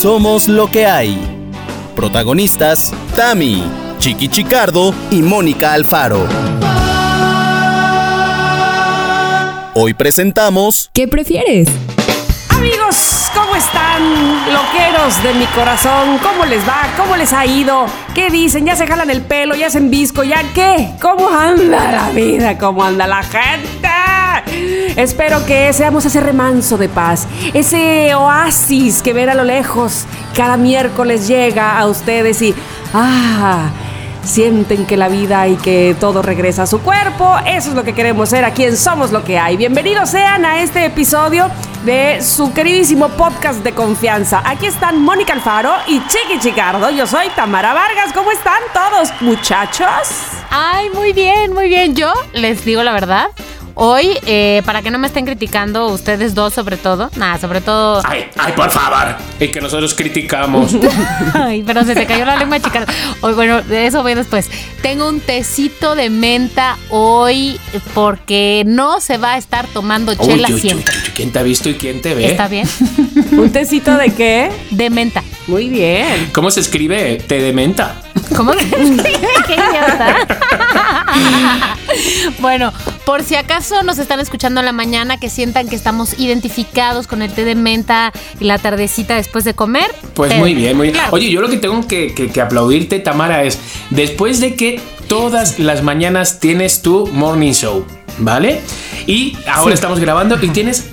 Somos lo que hay. Protagonistas, Tami, Chiqui Chicardo y Mónica Alfaro. Hoy presentamos... ¿Qué prefieres? Amigos, ¿cómo están? Loqueros de mi corazón, ¿cómo les va? ¿Cómo les ha ido? ¿Qué dicen? ¿Ya se jalan el pelo? ¿Ya se envisco? ¿Ya qué? ¿Cómo anda la vida? ¿Cómo anda la gente? Espero que seamos ese remanso de paz, ese oasis que ven a lo lejos cada miércoles llega a ustedes y ah, sienten que la vida y que todo regresa a su cuerpo. Eso es lo que queremos ser aquí en Somos lo que hay. Bienvenidos sean a este episodio de su queridísimo podcast de confianza. Aquí están Mónica Alfaro y Chiqui Chicardo. Yo soy Tamara Vargas. ¿Cómo están todos, muchachos? Ay, muy bien, muy bien. Yo les digo la verdad. Hoy, eh, para que no me estén criticando ustedes dos sobre todo, nada, sobre todo... Ay, ay, por favor, y que nosotros criticamos. ay, pero se te cayó la lengua chica. Hoy, bueno, de eso voy después. Tengo un tecito de menta hoy porque no se va a estar tomando chela uy, uy, siempre. uy, uy, ¿Quién te ha visto y quién te ve? ¿Está bien? ¿Un tecito de qué? De menta. Muy bien. ¿Cómo se escribe? Té de menta. ¿Cómo Qué idiota. bueno, por si acaso nos están escuchando en la mañana, que sientan que estamos identificados con el té de menta y la tardecita después de comer. Pues té. muy bien, muy bien. Claro. Oye, yo lo que tengo que, que- que aplaudirte, Tamara, es después de que todas las mañanas tienes tu morning show, ¿vale? Y ahora Sí. estamos grabando y tienes.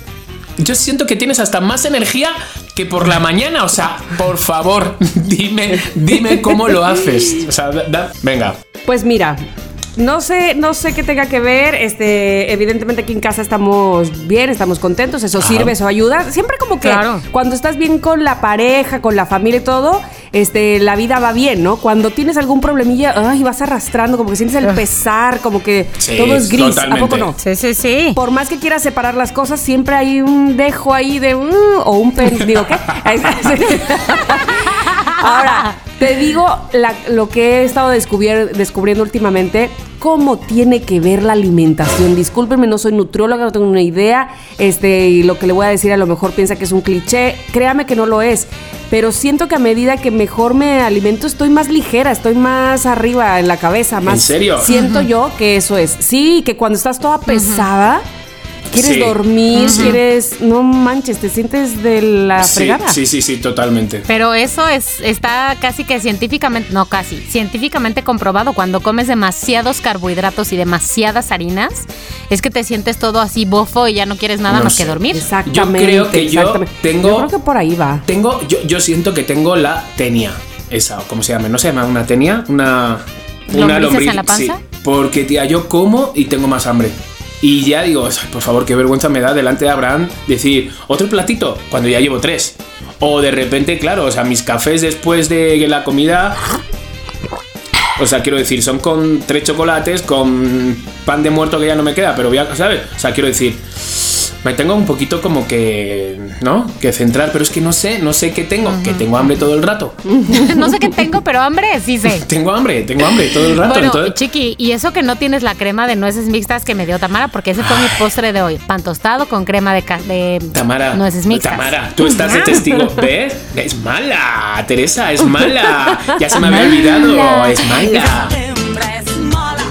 Yo siento que tienes hasta más energía que por la mañana. O sea, por favor, dime, dime cómo lo haces. O sea, da- da- venga. Pues mira, no sé, no sé qué tenga que ver. Este, evidentemente aquí en casa estamos bien, estamos contentos, eso Ajá. sirve, eso ayuda. Siempre como que Claro. cuando estás bien con la pareja, con la familia y todo, este, la vida va bien, ¿no? Cuando tienes algún problemilla, ay, vas arrastrando, como que sientes el pesar, como que Sí, todo es gris. ¿A poco totalmente. no? Sí, sí, sí. Por más que quieras separar las cosas, siempre hay un dejo ahí de "Mm", o un pen, digo, ¿qué? Ahora, te digo la- lo que he estado descubier- descubriendo últimamente, cómo tiene que ver la alimentación. Discúlpenme, no soy nutrióloga, no tengo una idea, este, y lo que le voy a decir a lo mejor piensa que es un cliché, créame que no lo es. Pero siento que a medida que mejor me alimento estoy más ligera, estoy más arriba en la cabeza, más serio? Siento yo que eso es. Sí, que cuando estás toda pesada, quieres Sí. dormir, Sí. quieres, no manches, te sientes de la Sí, fregada. sí, sí, sí, totalmente. Pero eso es, está casi que científicamente, no casi, científicamente comprobado. Cuando comes demasiados carbohidratos y demasiadas harinas, es que te sientes todo así bofo y ya no quieres nada No más sé. que dormir. Exactamente. Yo creo que yo tengo- Yo creo que por ahí va. Tengo, yo, yo siento que tengo la tenia. Esa, ¿cómo se llama? ¿No se llama una tenia? Una. Una ¿Lombrices en la panza? Sí, porque, tía, yo como y tengo más hambre. Y ya digo, "Ay, por favor, qué vergüenza me da delante de Abraham decir, otro platito, cuando ya llevo tres. O de repente, claro, o sea, mis cafés después de la comida. O sea, quiero decir, son con tres chocolates, con pan de muerto que ya no me queda, pero voy a, ¿sabes? O sea, quiero decir, me tengo un poquito como que, ¿no? Que centrar, pero es que no sé, no sé qué tengo, que tengo hambre todo el rato. no sé qué tengo, pero hambre sí sé. Tengo hambre, tengo hambre todo el rato. Bueno, entonces- Chiqui, y eso que no tienes la crema de nueces mixtas que me dio Tamara, porque ese fue mi postre de hoy. Pan tostado con crema de, ca- de Tamara, nueces mixtas. Tamara, tú estás de testigo. ¿Ves? Es mala, Teresa, es mala. Ya se me había olvidado, es mala. hembra es mala,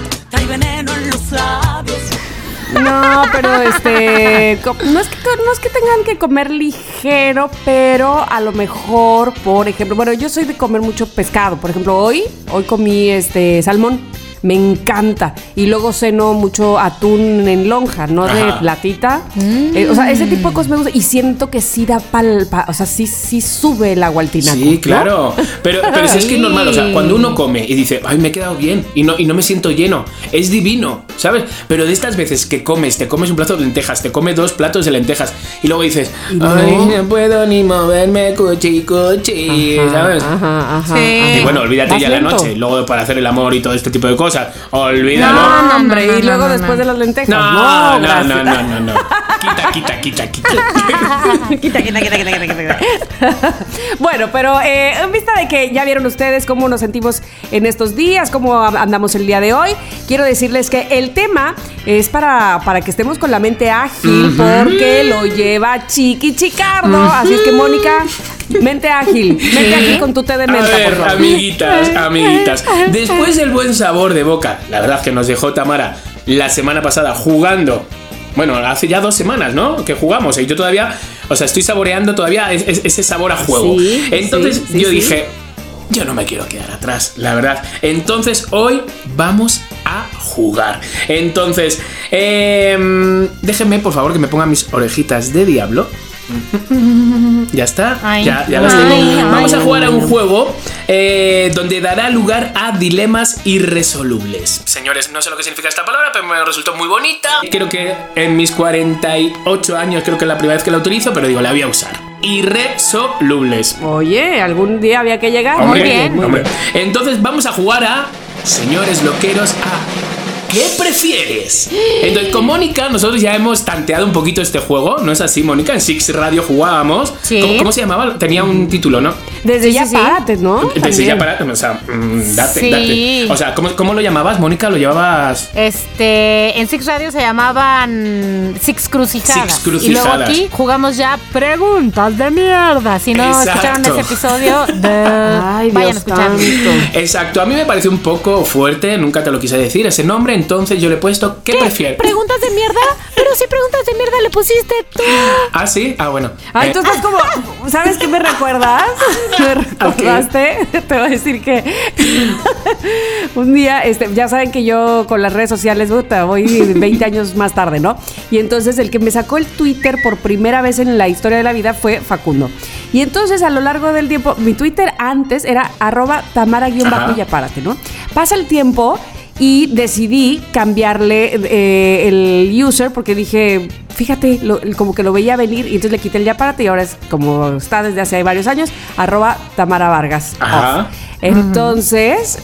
No, pero este. No es, que, no es que tengan que comer ligero, pero a lo mejor, por ejemplo. Bueno, yo soy de comer mucho pescado. Por ejemplo, hoy, hoy comí este salmón. Me encanta. Y luego ceno mucho atún en lonja, no de Ajá. platita. Eh, o sea, ese tipo de cosas me gusta. Y siento que sí da pal. pa- o sea, sí, sí sube el agua al tinaco. Sí, ¿no? claro. Pero, pero si es que es normal, o sea, cuando uno come y dice, ay, me he quedado bien y no, y no me siento lleno, es divino, ¿sabes? Pero de estas veces que comes, te comes un plato de lentejas, te comes dos platos de lentejas y luego dices, no. ay, no puedo ni moverme, cuchi, cuchi, ¿sabes? Ajá, ajá. Sí. ajá. Y bueno, olvídate ya la lento. noche, luego para hacer el amor y todo este tipo de cosas, olvídalo. No, No, hombre, no, no, y luego no, no, después no. de las lentejas. No, no, no, no, no, no. Quita, quita, quita, quita. quita, quita, quita, quita, quita, quita. bueno, pero eh, en vista de que ya vieron ustedes cómo nos sentimos en estos días, cómo andamos el día de hoy, quiero decirles que el tema es para, para que estemos con la mente ágil, porque lo lleva Chiqui Chicardo. Así es que, Mónica, Mente ágil, mente ágil con tu té de A menta, ver, por favor. amiguitas, amiguitas. Después del buen sabor de boca, la verdad que nos dejó Tamara la semana pasada jugando. Bueno, hace ya dos semanas, ¿no? Que jugamos. Y yo todavía, o sea, estoy saboreando todavía es- es- ese sabor a juego. Sí, Entonces sí, sí, yo sí. dije, yo no me quiero quedar atrás, la verdad. Entonces hoy vamos a jugar. Entonces, em, déjenme por favor que me pongan mis orejitas de diablo. Ya está, Ay. ya, ya las tengo. ay. Vamos a jugar a un juego eh, donde dará lugar a dilemas irresolubles. Señores, no sé lo que significa esta palabra, pero me resultó muy bonita. Creo que en mis 48 años, creo que es la primera vez que la utilizo, pero digo, la voy a usar. Irresolubles. Oye, algún día había que llegar. Hombre, Muy bien. hombre. Entonces vamos a jugar a, señores loqueros, a ¿qué prefieres? Entonces con Mónica nosotros ya hemos tanteado un poquito este juego, ¿no es así, Mónica? En Six Radio jugábamos. Sí. ¿Cómo, cómo se llamaba? Tenía un título, ¿no? Desde Sí, ya sí, párate, ¿no? Desde ya para, o sea, mm, date, Sí. date. O sea, ¿cómo, cómo lo llamabas, Mónica? ¿Lo llevabas? Este, en Six Radio se llamaban Six Crucijadas. Six Crucijadas. Y luego aquí jugamos ya preguntas de mierda. Si no Exacto. escucharon ese episodio, de... Ay, vayan a Dios escuchar. Exacto, a mí me parece un poco fuerte, nunca te lo quise decir ese nombre, entonces yo le he puesto ¿qué, prefieres? ¿Preguntas de mierda? Pero si preguntas de mierda le pusiste tú. ah, sí, ah, bueno. Ay, Eh, tú estás como, ¿sabes qué me recuerdas? Me recordaste, te voy a decir que un día, este, ya saben que yo con las redes sociales, puta, voy 20 años más tarde, ¿no? Y entonces el que me sacó el Twitter por primera vez en la historia de la vida fue Facundo. Y entonces a lo largo del tiempo, mi Twitter antes era arroba Ajá. tamara-y apárate, ¿no? Pasa el tiempo y decidí cambiarle eh, el user porque dije, fíjate, lo- como que lo veía venir y entonces le quité el ya párate y ahora es como está desde hace varios años, arroba Tamara Vargas. Ajá. Entonces,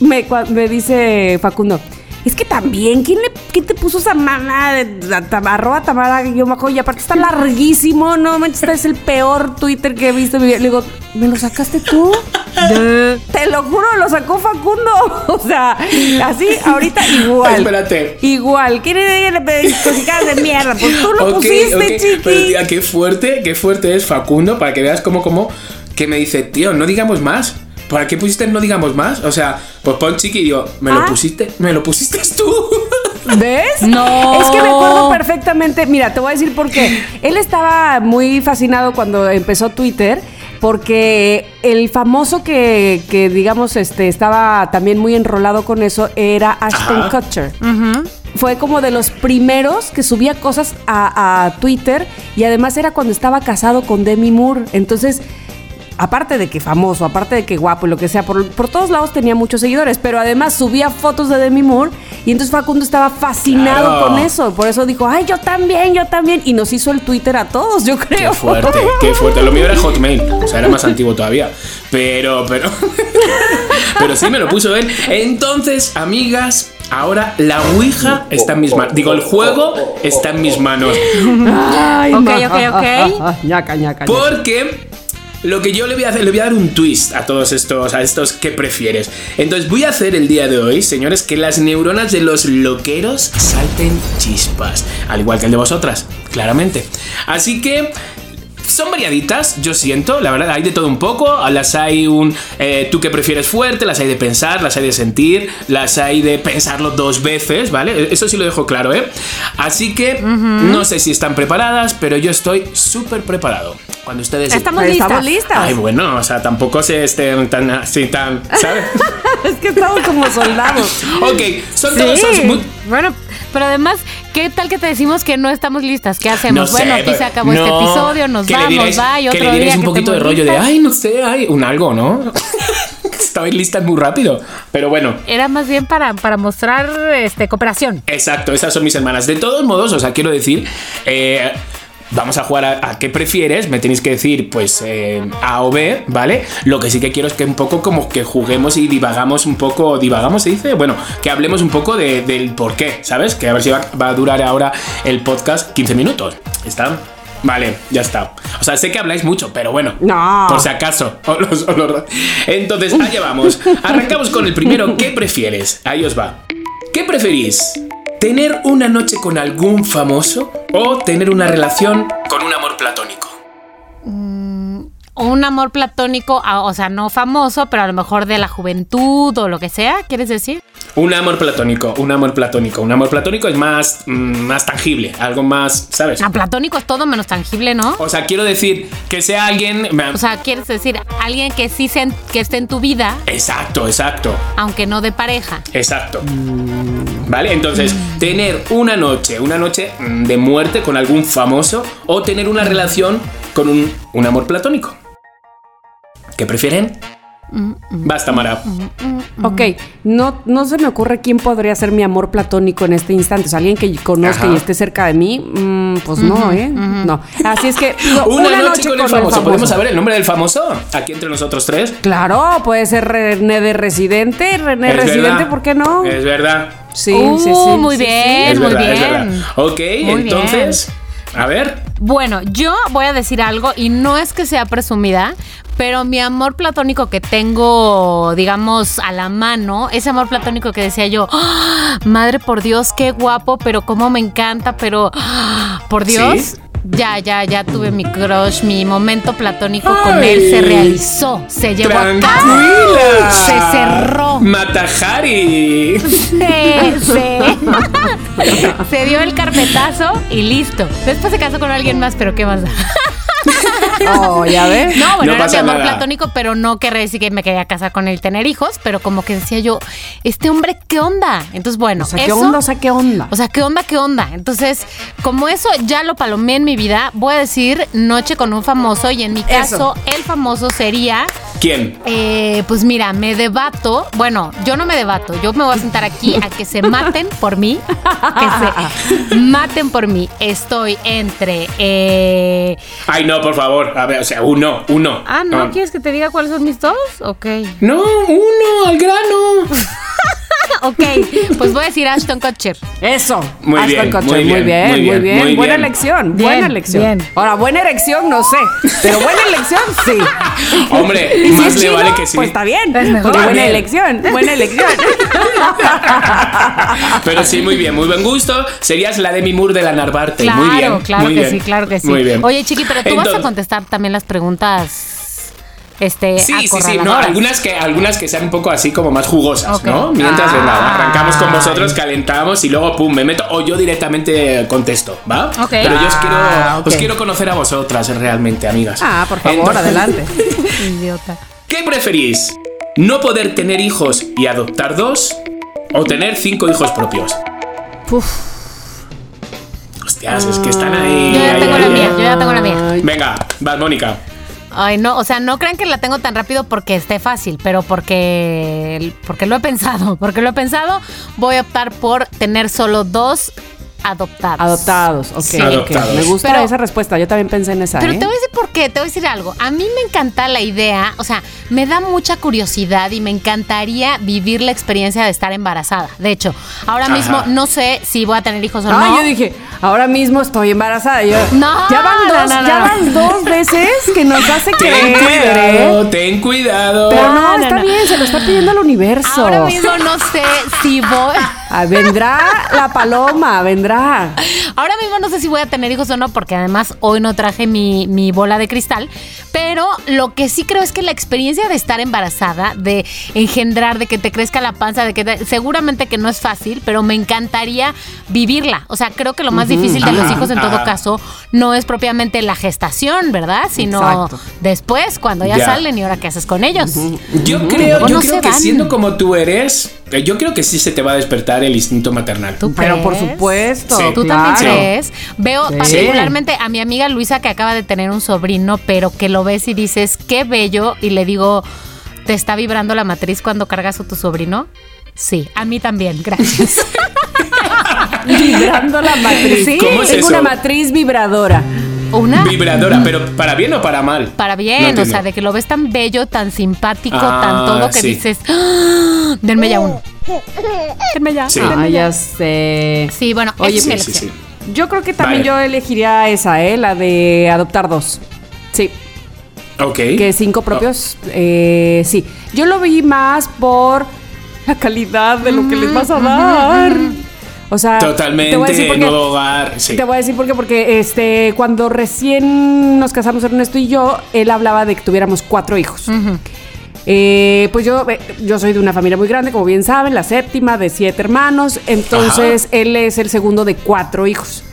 me, me dice Facundo, es que también, ¿quién, le, quién te puso esa mamá de arroba Tamara guion bajo? Y aparte está larguísimo, no manches, este es el peor Twitter que he visto en mi vida. Le digo, ¿me lo sacaste tú? Te lo juro, lo sacó Facundo. O sea, así, ahorita igual. Espérate. Igual. ¿Quién le pediste cositas de mierda? Pues tú lo pusiste, ok, chiqui. Pero tía, qué fuerte, qué fuerte es Facundo para que veas cómo, cómo, que me dice, tío, no digamos más. ¿Para qué pusiste no digamos más? O sea, pues pon chiqui y digo, ¿me lo Ah. pusiste? ¿Me lo pusiste tú? ¿Ves? No. Es que me acuerdo perfectamente. Mira, te voy a decir por qué. Él estaba muy fascinado cuando empezó Twitter. Porque el famoso que, que, digamos, este, estaba también muy enrolado con eso era Ashton Ajá. Kutcher. Fue como de los primeros que subía cosas a, a Twitter y además era cuando estaba casado con Demi Moore. Entonces, aparte de que famoso, aparte de que guapo y lo que sea, por, por todos lados tenía muchos seguidores, pero además subía fotos de Demi Moore y entonces Facundo estaba fascinado Claro. con eso. Por eso dijo, ay, yo también, yo también. Y nos hizo el Twitter a todos, yo creo. Qué fuerte, qué fuerte. Lo mío era Hotmail, o sea, era más antiguo todavía. Pero, pero. Pero sí me lo puso él. Entonces, amigas, ahora la Ouija está en mis manos. Digo, el juego está en mis manos. Ay, Ok, ok, ok. ñaca, ñaca, ñaca. Porque lo que yo le voy a hacer, le voy a dar un twist a todos estos, a estos que prefieres. Entonces voy a hacer el día de hoy, señores, que las neuronas de los loqueros salten chispas. Al igual que el de vosotras, claramente. Así que. Son variaditas, yo siento, la verdad, hay de todo un poco. Las hay un eh, tú que prefieres fuerte, las hay de pensar, las hay de sentir, las hay de pensarlo dos veces, ¿vale? Eso sí lo dejo claro, ¿eh? Así que no sé si están preparadas, pero yo estoy súper preparado. Cuando ustedes Estamos listas. Estamos listas. Ay, bueno, o sea, tampoco se estén tan así, tan, ¿sabes? es que estamos como soldados. ok, son todos, Sí. son muy- Bueno, pero además, ¿qué tal que te decimos que no estamos listas? ¿Qué hacemos? No sé, bueno, aquí se acabó este episodio, nos que le vamos, diréis- bye, Que otro le diréis día un que poquito de rollo de, ay, no sé, ay, un algo, ¿no? Estabais listas muy rápido, pero bueno. Era más bien para, para mostrar este, cooperación. Exacto, esas son mis hermanas. De todos modos, o sea, quiero decir, eh, vamos a jugar a, a qué prefieres. Me tenéis que decir, pues, eh, A o B, ¿vale? Lo que sí que quiero es que un poco como que juguemos y divagamos un poco. ¿Divagamos se dice? Bueno, que hablemos un poco de- del por qué, ¿sabes? Que a ver si va, va a durar ahora el podcast 15 minutos. ¿Está? Vale, ya está. O sea, sé que habláis mucho, pero bueno. No. Por si acaso. Os los- os los- Entonces, allá vamos. Arrancamos con el primero. ¿Qué prefieres? Ahí os va. ¿Qué preferís? ¿Tener una noche con algún famoso o tener una relación con un amor platónico? un amor platónico, a- o sea, no famoso, pero a lo mejor de la juventud o lo que sea, ¿quieres decir? Un amor platónico, un amor platónico. Un amor platónico es más, mm, más tangible, algo más, ¿sabes? Ah, platónico es todo menos tangible, ¿no? O sea, quiero decir que sea alguien. O sea, quieres decir alguien que sí se en- que esté en tu vida, Exacto, exacto, aunque no de pareja. exacto. ¿Vale? Entonces, tener una noche, una noche mm, de muerte con algún famoso o tener una relación con un, un amor platónico. ¿Qué prefieren? Basta, Mara. Ok, no, no se me ocurre quién podría ser mi amor platónico en este instante. O sea, alguien que conozca Ajá. y esté cerca de mí, mm, pues no, ¿eh? No. Así es que Una, noche, con, el famoso. ¿Podemos saber el nombre del famoso? Aquí entre nosotros tres. Claro, puede ser René de Residente, René Es Residente, verdad. ¿por qué no? Es verdad. Sí, Uh, sí, sí. muy sí, sí. bien. Es muy verdad, bien. Ok, Muy entonces, a ver. Bueno, yo voy a decir algo y no es que sea presumida, pero mi amor platónico que tengo, digamos, a la mano, ese amor platónico que decía yo, "Ah, madre por Dios, qué guapo, pero cómo me encanta, pero ah, por Dios. ¿Sí? Ya, ya, ya tuve mi crush, mi momento platónico con él se realizó, se llevó a cabo, se cerró. Matajari. Se, se, se dio el carpetazo y listo. Después se casó con alguien más, pero ¿qué más da? Oh, ya ves. No, bueno, No era mi amor nada. platónico, pero no querría decir que me quería casar con él y tener hijos, pero como que decía yo, este hombre, ¿qué onda? Entonces, bueno, O sea, ¿qué eso- onda? O sea, ¿qué onda? O sea, ¿qué onda? ¿Qué onda? Entonces, como eso ya lo palomé en mi vida, voy a decir noche con un famoso y en mi caso, el famoso sería, ¿Quién? eh, pues mira, me debato, bueno, yo no me debato, yo me voy a sentar aquí a que se maten por mí, que se maten por mí. Estoy entre... eh, Ay, no, por favor. A ver, o sea, uno, uno. Ah, ¿no? ¿Quieres que te diga cuáles son mis dos? Ok. No, uno, al grano. Ok, pues voy a decir Ashton Kutcher. Eso. Muy Ashton bien, Kutcher, muy muy bien, bien, muy muy bien, buena bien. elección, Bien, buena elección. bien. Ahora, buena erección, no sé, pero buena elección, sí. Hombre, Y si más es le chino, vale que sí. Pues está bien. Es mejor. Buena Bien. elección, buena elección. Pero sí, muy bien, muy buen gusto. Serías la Demi Moore de la Narvarte. Claro, muy bien. claro que bien. sí, claro que sí. Muy bien. Oye, Chiqui, pero tú vas a contestar también las preguntas. Este, Sí, sí, sí, no, algunas que, algunas que sean un poco así como más jugosas. ¿no? Mientras venga, arrancamos con vosotros, calentamos y luego pum, me meto o yo directamente contesto, ¿va? Ok. Pero yo os quiero, Ah, os quiero conocer a vosotras realmente, amigas. Ah, por favor, Entonces, adelante. Idiota. ¿Qué preferís? ¿No poder tener hijos y adoptar dos? ¿O tener cinco hijos propios? Hostias, es que están ahí. Yo ya ahí, tengo ahí, la ahí. mía, yo ya tengo la mía. Venga, vas, Mónica. Ay, no, o sea, no crean que la tengo tan rápido porque esté fácil, pero porque, porque lo he pensado. Porque lo he pensado, voy a optar por tener solo dos adoptados. Adoptados, ok. Sí. ok. Adoptados. Me gusta Pero- esa respuesta. Yo también pensé en esa. Pero ¿eh? te voy a decir por qué, te voy a decir algo. A mí me encanta la idea, o sea, me da mucha curiosidad y me encantaría vivir la experiencia de estar embarazada. De hecho, ahora Ajá. mismo no sé si voy a tener hijos o Ah, no. yo dije, ahora mismo estoy embarazada. Yo, No, ya van no, dos, no, no, ya van dos veces que nos hace Ten creer. ¿eh? cuidado, ten cuidado. Pero no, No, no, está no. bien, se lo está pidiendo al universo. Ahora mismo no sé si voy. Ah, vendrá la paloma, vendrá. Ahora mismo no sé si voy a tener hijos o no, porque además hoy no traje mi, mi bola de cristal. Pero lo que sí creo es que la experiencia de estar embarazada, de engendrar, de que te crezca la panza, de que te- seguramente que no es fácil, pero me encantaría vivirla. O sea, creo que lo más difícil de los hijos en todo ajá. caso no es propiamente la gestación, ¿verdad? Sino Exacto. después, cuando ya, Ya. salen y ahora qué haces con ellos. Yo creo, yo no creo que van. siendo como tú eres, yo creo que sí se te va a despertar el instinto maternal. ¿Tú Pero por supuesto. Sí. ¿Tú claro. también crees? Veo Sí. particularmente a mi amiga Luisa que acaba de tener un sobrino, pero que lo ves y dices, qué bello, y le digo, ¿te está vibrando la matriz cuando cargas a tu sobrino? Sí, a mí también, gracias. Vibrando la matriz. Sí. ¿Cómo es Tengo eso? una matriz vibradora. Una Vibradora, pero ¿para bien o para mal? para No bien, o sea, de que lo ves tan bello, tan simpático, Ah, tan todo que sí. dices, ¡Ah! denme ya uno. Denme ya. Sí. Ah, ya sé. Sí, bueno, Oye, Sí, sí. Yo creo que también Vale. yo elegiría esa, ¿eh? La de adoptar dos. Sí, Ok. que cinco propios. eh, sí. Yo lo vi más por la calidad de lo que les vas a dar. O sea, Totalmente, te voy a decir por qué. nuevo hogar. Sí. Te voy a decir por qué, porque este, cuando recién nos casamos Ernesto y yo, él hablaba de que tuviéramos cuatro hijos. Eh, pues yo, eh, yo soy de una familia muy grande, como bien saben, la séptima de siete hermanos. Entonces, él es el segundo de cuatro hijos.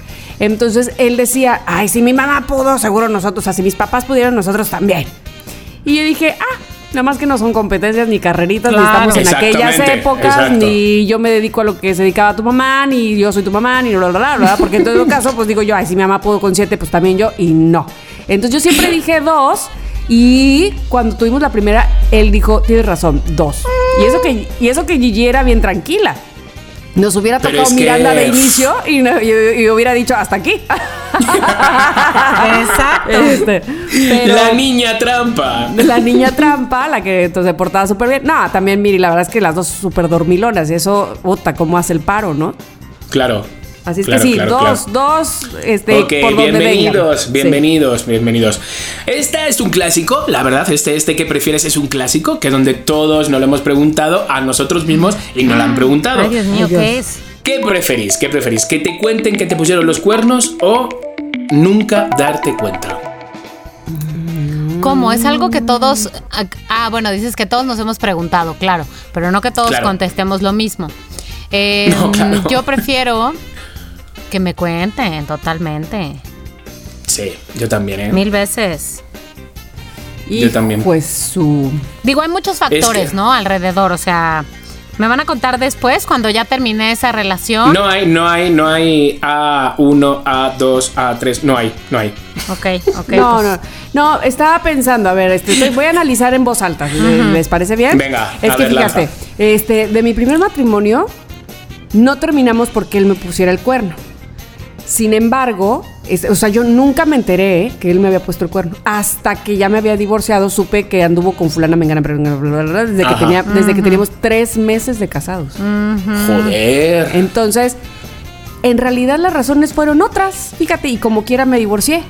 Entonces, él decía, ay, si mi mamá pudo, seguro nosotros, o sea, si mis papás pudieron, nosotros también. Y yo dije, ah, nada más que no son competencias ni carreritas, Claro. ni estamos en aquellas épocas, exacto. ni yo me dedico a lo que se dedicaba tu mamá, ni yo soy tu mamá, ni bla, bla, bla, bla, porque en todo caso, pues digo yo, ay, si mi mamá pudo con siete, pues también yo, y no. Entonces yo siempre dije dos, y cuando tuvimos la primera, él dijo, tienes razón, dos. Y eso que, y eso que Gigi era bien tranquila. Nos hubiera tocado es que- Miranda de inicio y, no- y- y hubiera dicho hasta aquí. Exacto. Este, pero- La niña trampa. la niña trampa, la que entonces se portaba súper bien. No, también Miri, la verdad es que las dos súper dormilonas. Y eso, puta, cómo hace el paro, ¿no? Claro. Así es Claro, que sí, claro, dos, claro. dos, este, Ok, por donde bienvenidos, vengan. bienvenidos, bienvenidos. Este es un clásico, la verdad, este, este que prefieres es un clásico, que donde todos nos lo hemos preguntado a nosotros mismos y nos lo han preguntado. Ay, Dios mío, Ay, Dios. ¿qué es? ¿Qué preferís? ¿Qué preferís? ¿Que te cuenten que te pusieron los cuernos o nunca darte cuenta? ¿Cómo? Es algo que todos. Ah, bueno, dices que todos nos hemos preguntado, claro, pero no que todos Claro. contestemos lo mismo. Eh, No, claro. Yo prefiero que me cuenten totalmente. Sí, yo también, ¿eh? Mil veces. Y Yo también. Pues su. Digo, hay muchos factores, que- ¿no? Alrededor, o sea. Me van a contar después, cuando ya terminé esa relación. No hay, no hay, no hay A1, A2, A3, no hay, no hay. Ok, ok. no, pues, no, no, estaba pensando, a ver, este, estoy- voy a analizar en voz alta, ¿les parece bien? Venga, es a que ver, fíjate, lanza. este, de mi primer matrimonio no terminamos porque él me pusiera el cuerno. Sin embargo, es- o sea, yo nunca me enteré que él me había puesto el cuerno. Hasta que ya me había divorciado, supe que anduvo con fulana mengana, bla, desde, que, tenía, desde que teníamos tres meses de casados. Joder. Entonces, en realidad las razones fueron otras, fíjate, y como quiera me divorcié.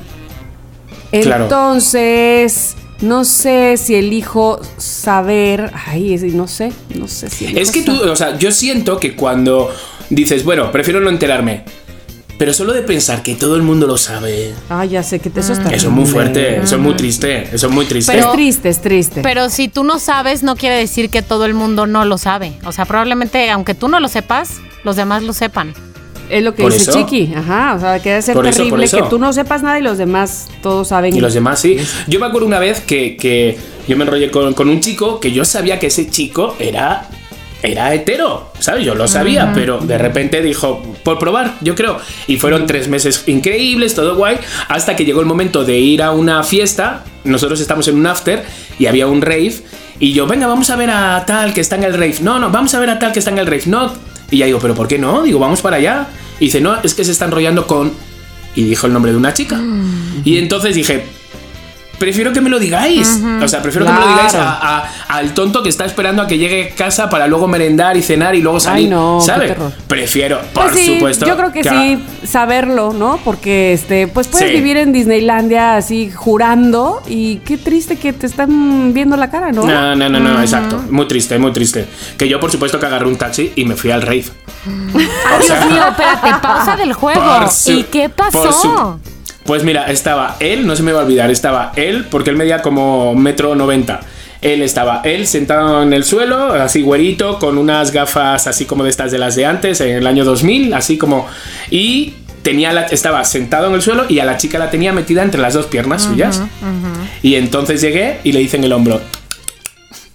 Claro. Entonces, no sé si elijo saber, ay, no sé, no sé si Es que tú, o sea, yo siento que cuando dices, bueno, prefiero no enterarme, pero solo de pensar que todo el mundo lo sabe, Ah, ya sé que te- eso está eso es muy fuerte, eso es muy triste, eso es muy triste. Pero- es triste, es triste. Pero si tú no sabes, no quiere decir que todo el mundo no lo sabe. O sea, probablemente, aunque tú no lo sepas, los demás lo sepan. es lo que ¿Por dice eso? Chiqui, ajá, o sea, que debe ser Por eso, terrible eso. que tú no sepas nada y los demás todos saben. Y los demás sí. Yo me acuerdo una vez que, que yo me enrollé con, con un chico que yo sabía que ese chico era. Era hetero, ¿sabes? Yo lo sabía, pero de repente dijo, por probar, yo creo. Y fueron tres meses increíbles, todo guay, hasta que llegó el momento de ir a una fiesta. Nosotros estamos en un after y había un rave. Y yo, venga, vamos a ver a tal que está en el rave. No, no, vamos a ver a tal que está en el rave. No. Y ya digo, ¿pero por qué no? Digo, vamos para allá. Y dice, no, es que se está enrollando con. Y dijo el nombre de una chica. Y entonces dije, prefiero que me lo digáis. O sea, prefiero que me lo digáis a- a- al tonto que está esperando a que llegue a casa para luego merendar y cenar y luego salir. no, qué ¿Sabe? terror. Prefiero, por Pues sí, supuesto. Yo creo que sí, saberlo, ¿no? Porque este, pues puedes Sí. vivir en Disneylandia así jurando y qué triste que te están viendo la cara, ¿no? No, no, no, no, exacto. Muy triste, muy triste. Que yo, por supuesto, que agarré un taxi y me fui al rave. Ay, Dios mío, espérate, pausa del juego. Por su- ¿Y qué por pasó? Pues mira, estaba él, no se me va a olvidar, estaba él, porque él medía como metro noventa. Él estaba, él sentado en el suelo, así güerito, con unas gafas así como de estas de las de antes, en el año 2000, así como... Y tenía la, estaba sentado en el suelo y a la chica la tenía metida entre las dos piernas suyas. Y entonces llegué y le hice en el hombro.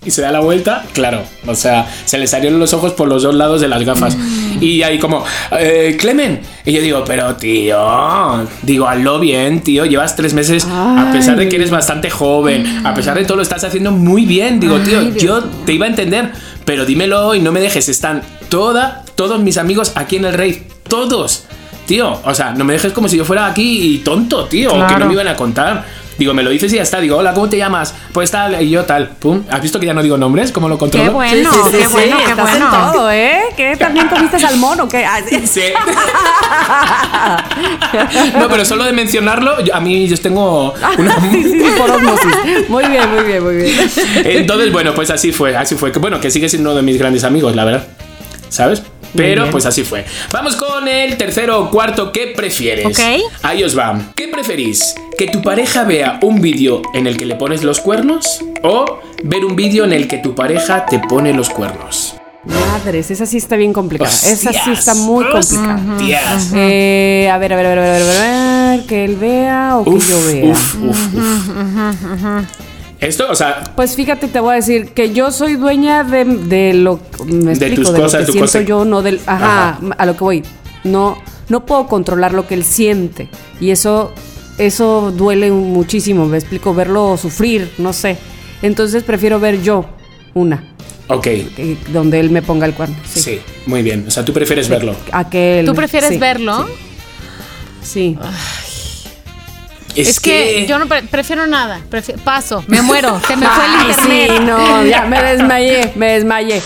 Y se da la vuelta, claro, o sea, se le salieron los ojos por los dos lados de las gafas. Y ahí como, eh, Clemen. Y yo digo, pero tío, digo, hazlo bien, tío, llevas tres meses, a pesar de que eres bastante joven, a pesar de todo lo estás haciendo muy bien. Digo, tío, yo te iba a entender, pero dímelo y no me dejes, están toda, todos mis amigos aquí en el rey, todos. Tío, o sea, no me dejes como si yo fuera aquí tonto, tío, que no me iban a contar. Digo, me lo dices y ya está. Digo, hola, ¿cómo te llamas? Pues tal, y yo tal. Pum. ¿Has visto que ya no digo nombres? ¿Cómo lo controlo? Qué bueno, qué bueno, qué estás bueno. en todo, ¿eh? ¿Qué también comiste salmón o qué? Ah, sí. No, pero solo de mencionarlo, yo- a mí yo tengo una... sí, sí, sí, por osmosis. Muy bien, muy bien, muy bien. Entonces, bueno, pues así fue, así fue. Que bueno, que sigue siendo uno de mis grandes amigos, la verdad. ¿Sabes? Pero pues así fue. Vamos con el tercero o cuarto. ¿Qué prefieres? Ok. Ahí os va. ¿Qué preferís? ¿Que tu pareja vea un vídeo en el que le pones los cuernos? ¿O ver un vídeo en el que tu pareja te pone los cuernos? Madres, esa sí está bien complicada. esa sí está muy complicada. Eh, a ver, a ver, a ver, a ver, a ver, a ver, que él vea o que yo vea. uf, uf, uf. Esto, o sea, Pues fíjate, te voy a decir que yo soy dueña de, de lo me De explico, tus de cosas, lo que tu siento cosa. yo, no del ajá, Ajá. a lo que voy. No no puedo controlar lo que él siente y eso eso duele muchísimo, me explico, verlo sufrir, no sé. Entonces prefiero ver yo una ok. donde él me ponga el cuerno. Sí. Sí, muy bien. O sea, tú prefieres verlo. A que él- ¿Tú prefieres sí, verlo? Sí. Es, que, yo no pre- prefiero nada. Paso, me muero. Se me fue el internet. sí, no, ya me desmayé, me desmayé.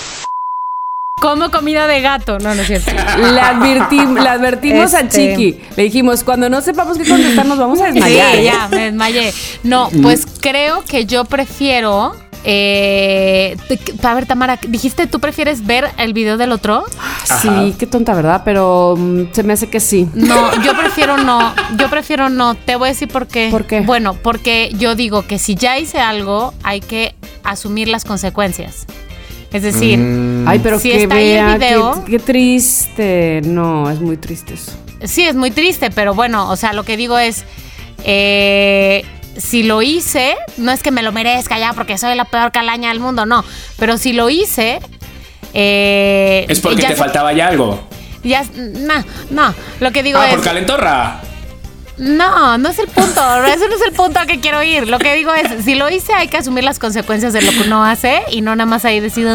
Como comida de gato. No, no es cierto. Le, advertim- le advertimos a Este. Chiqui. Le dijimos, cuando no sepamos qué contestar, nos vamos a desmayar. Sí, ¿eh? ya, me desmayé. No, pues creo que yo prefiero. Eh, a ver, Tamara, dijiste tú prefieres ver el video del otro? Sí, qué tonta, ¿verdad? Pero mm, se me hace que sí. No, yo prefiero no. Yo prefiero no. Te voy a decir por qué. ¿Por qué? Bueno, porque yo digo que si ya hice algo, hay que asumir las consecuencias. Es decir, Ay, pero Si que está ahí el video. qué, qué triste. No, es muy triste eso. sí es muy triste, pero bueno, o sea, lo que digo es, eh, si lo hice, no es que me lo merezca ya porque soy la peor calaña del mundo, no, pero si lo hice... eh, Es porque te se- faltaba ya algo. Ya, no, no, lo que digo Ah, es... por calentorra. No, no es el punto. Eso no es el punto al que quiero ir. Lo que digo es, si lo hice, hay que asumir las consecuencias de lo que uno hace y no nada más ahí decir.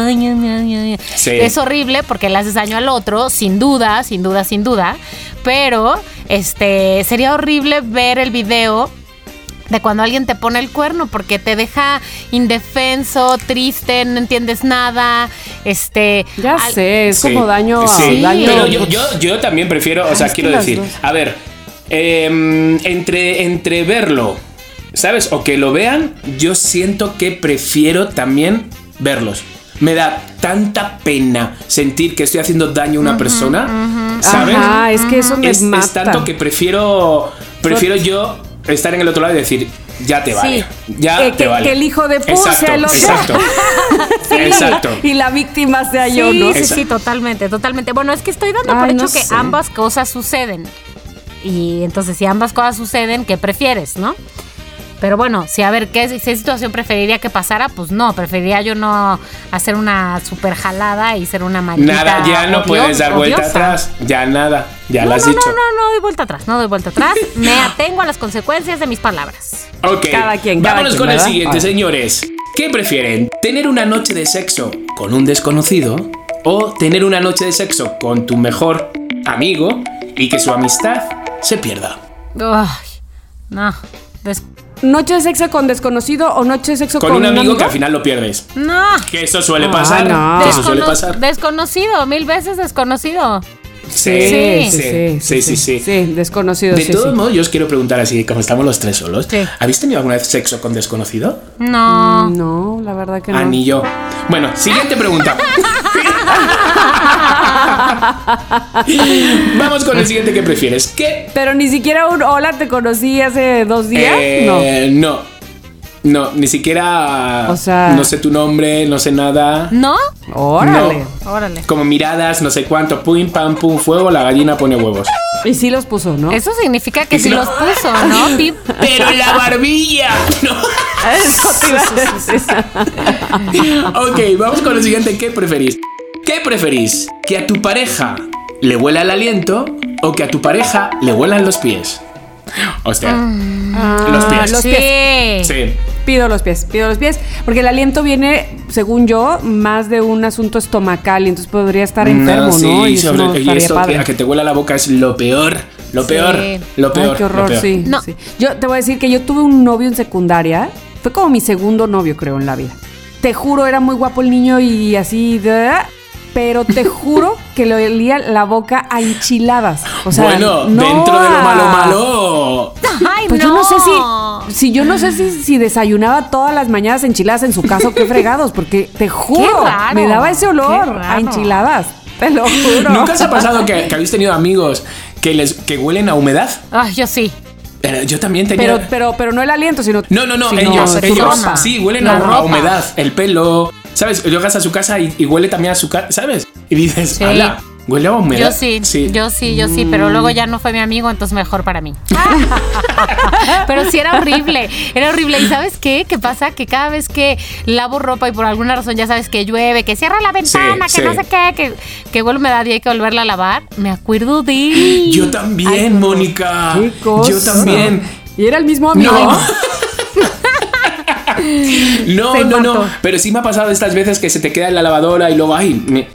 Sí. es horrible porque le haces daño al otro, sin duda, sin duda, sin duda. Pero, este, sería horrible ver el video de cuando alguien te pone el cuerno porque te deja indefenso, triste, no entiendes nada, este... Ya al- sé, es Sí, como daño a sí, daño. Pero yo, yo, yo también prefiero, o sea, es quiero decir, dos. a ver, em, entre, entre verlo, ¿sabes? O que lo vean, yo siento que prefiero también verlos. Me da tanta pena sentir que estoy haciendo daño a una persona, ¿sabes? Ajá, es que eso me es, es mata. tanto que prefiero, prefiero yo estar en el otro lado y decir, ya te vale, ya Que- te que- vale. que el hijo de pu Exacto, sea el otro. Exacto. Sí, Exacto. Y la víctima sea yo, Sí, ¿no? sí, Esa- sí, totalmente, totalmente. Bueno, es que estoy dando por Ay, hecho no que sé. ambas cosas suceden. Y entonces, si ambas cosas suceden, ¿qué prefieres, no? Pero bueno, si a ver, ¿qué, qué situación preferiría que pasara? Pues no, preferiría yo no hacer una super jalada y ser una maldita Nada, ya no odio- puedes dar vuelta odiosa. atrás. Ya nada, ya No, lo has no, dicho. no, no, no doy vuelta atrás, no doy vuelta atrás. Me atengo a las consecuencias de mis palabras. Ok, Cada quien, cada vámonos quien, con el siguiente, señores. ¿Qué prefieren? ¿Tener una noche de sexo con un desconocido o tener una noche de sexo con tu mejor amigo y que su amistad se pierda? No. des- ¿Noche de sexo con desconocido o noche de sexo Con, con, un amigo que al final lo pierdes. No. Que eso suele Ah, pasar. no. que eso suele pasar. Desconocido, mil veces desconocido. Sí, Sí, sí, sí, sí, sí. Sí, desconocido. De sí, todos sí. modos, yo os quiero preguntar así, como estamos los tres solos. Sí. ¿Habéis tenido alguna vez sexo con desconocido? No. No, la verdad que no. Ah, ni yo. Bueno, siguiente pregunta. Vamos con el siguiente que prefieres. ¿Qué? Pero ni siquiera un hola te conocí hace dos días. Eh, no. No, ni siquiera. O sea- No sé tu nombre, no sé nada. ¿No? no. Órale. Órale. Como miradas, no sé cuánto. Pum, pam, pum, fuego, la gallina pone huevos. Y sí los puso, ¿no? Eso significa que si sí no- los puso, ¿no? Pip. ¡Pero en la barbilla! No. Eso te iba a decir. ok, vamos con el siguiente. ¿Qué preferís? ¿Qué preferís? ¿Que a tu pareja le huela el aliento o que a tu pareja le huelan los pies? Hostia. Ah, Los pies. Los Sí. pies. Sí. Pido los pies, pido los pies. Porque el aliento viene, según yo, más de un asunto estomacal y entonces podría estar enfermo, ¿no? sí, Y eso sobre- no y padre. que, a que te huela la boca es lo peor. Lo Sí. peor. Lo peor. Ay, qué horror, peor. sí, No. sí. Yo te voy a decir que yo tuve un novio en secundaria. Fue como mi segundo novio, creo, en la vida. Te juro, era muy guapo el niño y así. de- Pero te juro que le olía la boca a enchiladas. O sea, bueno, no dentro de lo malo malo. Ay, Pues no. yo no sé si, si yo no sé si, si desayunaba todas las mañanas enchiladas en su casa o qué fregados, porque te juro, raro, me daba ese olor a enchiladas. Te lo juro. ¿Nunca os ha pasado que, que habéis tenido amigos que les que huelen a humedad? Ay, yo sí. Yo también tenía. Pero, pero, pero no el aliento, sino. no, no, no, sino ellos, ellos. Sí, huelen a, humedad, el pelo. ¿Sabes? Llegas a su casa y, y huele también a su casa, ¿sabes? Y dices, Sí. ¡hala! Huele a humedad. Yo sí, yo sí, yo sí, pero luego ya no fue mi amigo, entonces mejor para mí. pero sí era horrible, era horrible. ¿Y sabes qué? ¿Qué pasa? Que cada vez que lavo ropa y por alguna razón ya sabes que llueve, que cierra la ventana, Sí, que no sé qué, que, que huele humedad y hay que volverla a lavar, me acuerdo de... Yo también, Mónica. Qué cosa. Yo también. Y era el mismo amigo. No. No, Se no, no. Pero sí me ha pasado estas veces que se te queda en la lavadora y luego, ay, me-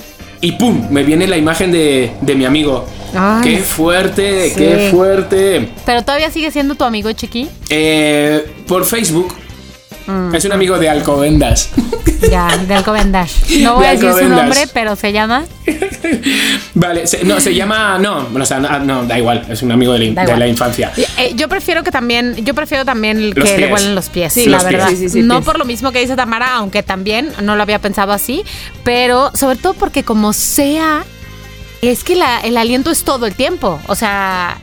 y pum, me viene la imagen de, de mi amigo. Ay. qué fuerte, Sí. qué fuerte. Pero todavía sigue siendo tu amigo, Chiqui. Eh, por Facebook. Mm. Es un amigo de Alcobendas. Ya, de Alcobendash. No voy De a decir su Alcobendas. nombre, pero se llama... vale, se- no, se llama. No, o sea, no, no, da igual, es un amigo de la, de la infancia. Eh, yo prefiero que también, yo prefiero también que le pies. huelen los pies, Sí, la los pies. verdad. Sí, sí, sí, no pies. por lo mismo que dice Tamara, aunque también no lo había pensado así, pero sobre todo porque como sea, es que la- el aliento es todo el tiempo, o sea,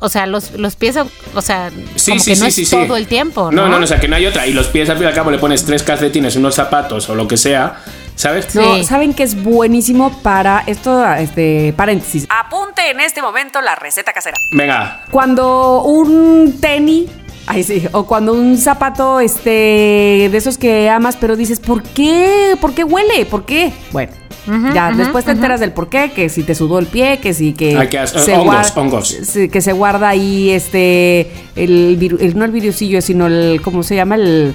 o sea, los, los pies, o sea, Sí, como sí, que no sí, es todo el tiempo, ¿no? No, no, no, o sea, que no hay otra. Y los pies al fin y al cabo le pones tres calcetines, unos zapatos o lo que sea, ¿sabes? No, Sí. ¿saben que es buenísimo para esto? Este, paréntesis. Apunte en este momento la receta casera. Venga, Cuando un tenis, ay sí, o cuando un zapato, este, de esos que amas, pero dices, ¿por qué? ¿Por qué huele? ¿Por qué? Bueno. ya, después te enteras del por qué, que si te sudó el pie, que si que Ay, qué asco. Hongos, guarda- hongos. que se guarda ahí este el, el- no el virusillo, sino el ¿cómo se llama? el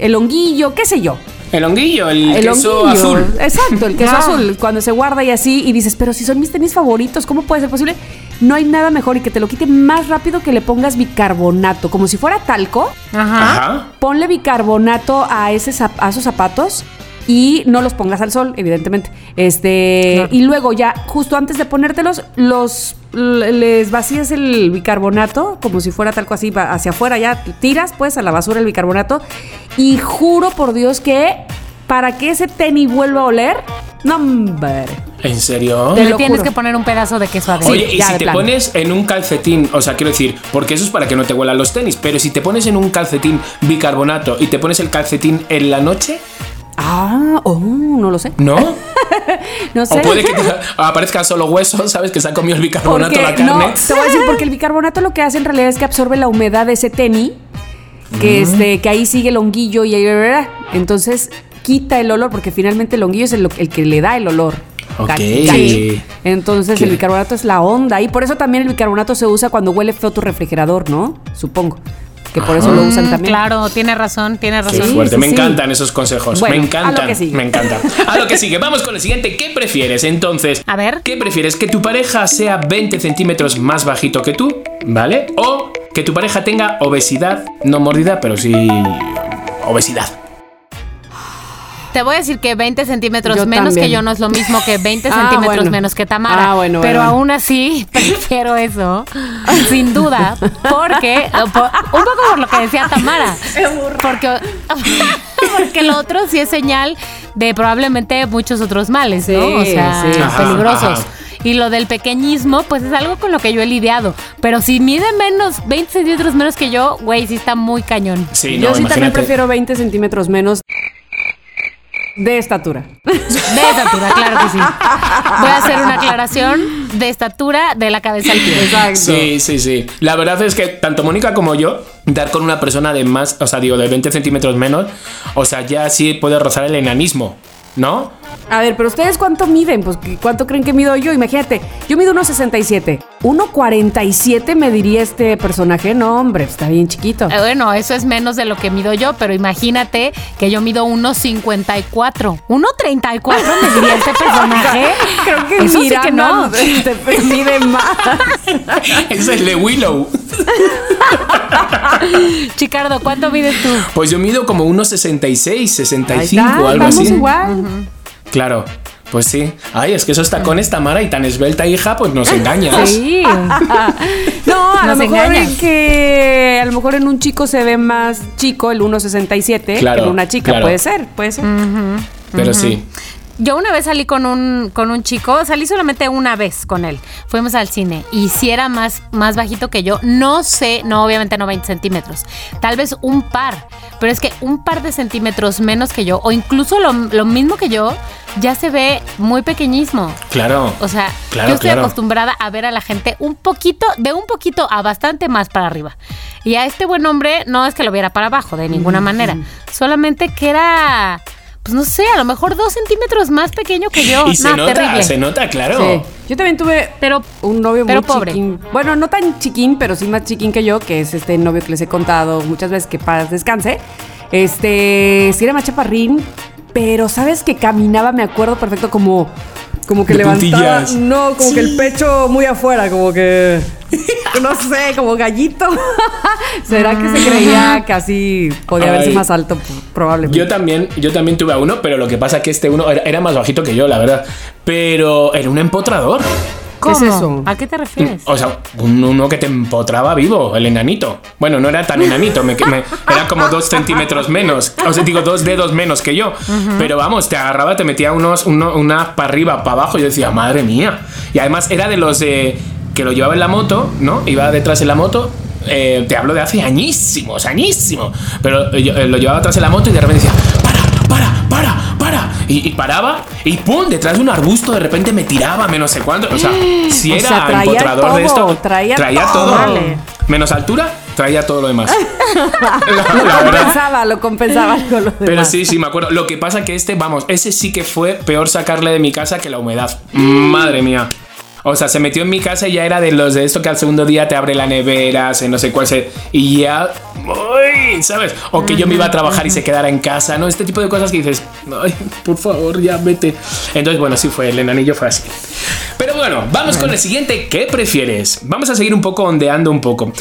el honguillo, qué sé yo. El honguillo, el, El queso honguillo. azul. Exacto, el queso Ah. azul. Cuando se guarda y así, y dices, pero si son mis tenis favoritos, ¿cómo puede ser posible? No hay nada mejor y que te lo quite más rápido que le pongas bicarbonato, como si fuera talco. Ajá. Ajá. Ponle bicarbonato a, ese, zap- a esos zapatos y no los pongas al sol, evidentemente. Este, Claro. y luego ya, justo antes de ponértelos, los les vacías el bicarbonato, como si fuera talco así, hacia afuera, ya tiras pues a la basura el bicarbonato. Y juro por Dios que para que ese tenis vuelva a oler, no, hombre. ¿En serio? Te Le lo tienes juro. que poner un pedazo de queso adentro. Oye, y si te pones en un calcetín, o sea, quiero decir, porque eso es para que no te huelan los tenis, pero si te pones en un calcetín bicarbonato y te pones el calcetín en la noche, Ah, oh, no lo sé. ¿no? No sé. O puede que aparezcan solo huesos, ¿sabes? Que se ha comido el bicarbonato Porque, la carne. no, te voy a decir, porque el bicarbonato lo que hace en realidad es que absorbe la humedad de ese tenis, que, este, que ahí sigue el honguillo y ahí, entonces quita el olor, porque finalmente el honguillo es el, el que le da el olor. Ok. Gachi, gachi. Entonces ¿Qué? el bicarbonato es la onda y por eso también el bicarbonato se usa cuando huele feo tu refrigerador, ¿no? Supongo. Que por eso lo usan Mm, también. Claro, tiene razón, tiene Qué razón. Sí, fuerte, sí, me sí. encantan esos consejos. Bueno, me a encantan. lo que sigue. Me encantan. A lo que sigue. Vamos con el siguiente. ¿Qué prefieres entonces? A ver. ¿Qué prefieres? ¿Que tu pareja sea 20 centímetros más bajito que tú? ¿Vale? O que tu pareja tenga obesidad, no mordida, pero sí obesidad. Te voy a decir que 20 centímetros Yo menos también. que yo no es lo mismo que 20 Ah, centímetros bueno. menos que Tamara. Ah, bueno, pero bueno. aún así prefiero eso, sin duda, porque por- un poco por lo que decía Tamara. Porque, porque lo otro sí es señal de probablemente muchos otros males, ¿no? Sí, o sea, sí. Peligrosos. ajá. Y lo del pequeñismo, pues es algo con lo que yo he lidiado. Pero si mide menos, 20 centímetros menos que yo, güey, sí está muy cañón. Sí, Yo no, sí también prefiero 20 centímetros menos de estatura. De estatura, claro que sí. Voy a hacer una aclaración de estatura de la cabeza al pie. Exacto. Sí, sí, sí. La verdad es que tanto Mónica como yo, dar con una persona de más, o sea, digo, de 20 centímetros menos, o sea, ya sí puede rozar el enanismo, ¿no? A ver, pero ustedes cuánto miden? Pues ¿qué- ¿cuánto creen que mido yo? Imagínate, yo mido 1.67. 1.47 me diría este personaje. No, hombre, está bien chiquito. Eh, Bueno, eso es menos de lo que mido yo, pero imagínate que yo mido 1.54. 1.34 me diría este personaje. Creo que eso sí que no. Miranda te mide más. es el de Willow. Chicardo, ¿cuánto mides tú? Pues yo mido como unos 66, 65 Ahí está, o algo estamos así. igual. Claro, pues sí. Ay, es que esos tacones Tamara y tan esbelta hija, pues nos engañas. Sí. No, a lo mejor engañas. en que a lo mejor en un chico se ve más chico el 1.67 Claro, que en una chica. claro. Puede ser, puede ser. Pero sí. Yo una vez salí con un, con un chico, salí solamente una vez con él. Fuimos al cine y si era más, más bajito que yo, no sé, no, obviamente no 20 centímetros, tal vez un par, pero es que un par de centímetros menos que yo, o incluso lo, lo mismo que yo, ya se ve muy pequeñísimo. Claro. O sea, Claro, yo estoy claro. acostumbrada a ver a la gente un poquito, de un poquito a bastante más para arriba. Y a este buen hombre no es que lo viera para abajo, de ninguna manera. Solamente que era, pues no sé, a lo mejor dos centímetros más pequeño que yo. y se No, nota, terrible. se nota, claro. Sí. Yo también tuve Pero, un novio pero muy pobre. chiquín. Bueno, no tan chiquín, pero sí más chiquín que yo, que es este novio que les he contado muchas veces que paz descanse. Este, sí era más chaparrín, pero sabes que caminaba, me acuerdo perfecto, como, como que De levantaba. puntillas. No, como que el pecho muy afuera, como que. No sé, como gallito. ¿Será que se creía que así podía verse Ay. más alto? Probablemente. Yo también, yo también tuve a uno, pero lo que pasa es que este uno era, era más bajito que yo, la verdad. Pero era un empotrador. ¿Qué es ¿cómo? eso? ¿A qué te refieres? O sea, un- uno que te empotraba vivo, el enanito. Bueno, no era tan enanito, me, me- era como dos centímetros menos. O sea, digo, dos dedos menos que yo. Pero vamos, te agarraba, te metía unos, uno, una para arriba, para abajo. Y yo decía, madre mía. Y además era de los de que lo llevaba en la moto, ¿no? Iba detrás en la moto. eh, te hablo de hace añísimos, añísimos. Pero yo, eh, lo llevaba atrás en la moto y de repente decía, para, para, para, para. Y, y paraba y pum, detrás de un arbusto de repente me tiraba, me no sé cuánto. O sea, si O era sea, traía empotrador de esto, traía todo. todo. Vale. Menos altura, traía todo lo demás. La- Lo la compensaba, lo compensaba con lo Pero demás. sí, sí, me acuerdo. Lo que pasa que este, vamos, ese sí que fue peor sacarle de mi casa que la humedad. Madre mía. O sea, se metió en mi casa y ya era de los de esto que al segundo día te abre la nevera, se no sé cuál se. Y ya. ¡Uy! ¿Sabes? O que yo me iba a trabajar y se quedara en casa, ¿no? Este tipo de cosas que dices, ay, por favor, ya vete. Entonces, bueno, sí fue, el enanillo fue así. Pero bueno, vamos con el siguiente. ¿Qué prefieres? Vamos a seguir un poco ondeando un poco.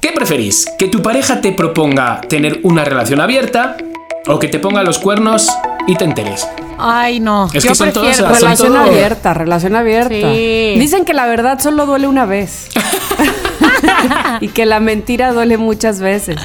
¿Qué preferís? ¿Que tu pareja te proponga tener una relación abierta o que te ponga los cuernos y te enteres? Ay, no. Es yo que son todas prefiero. Relación abierta, relación abierta. Sí. Dicen que la verdad solo duele una vez. y que la mentira duele muchas veces.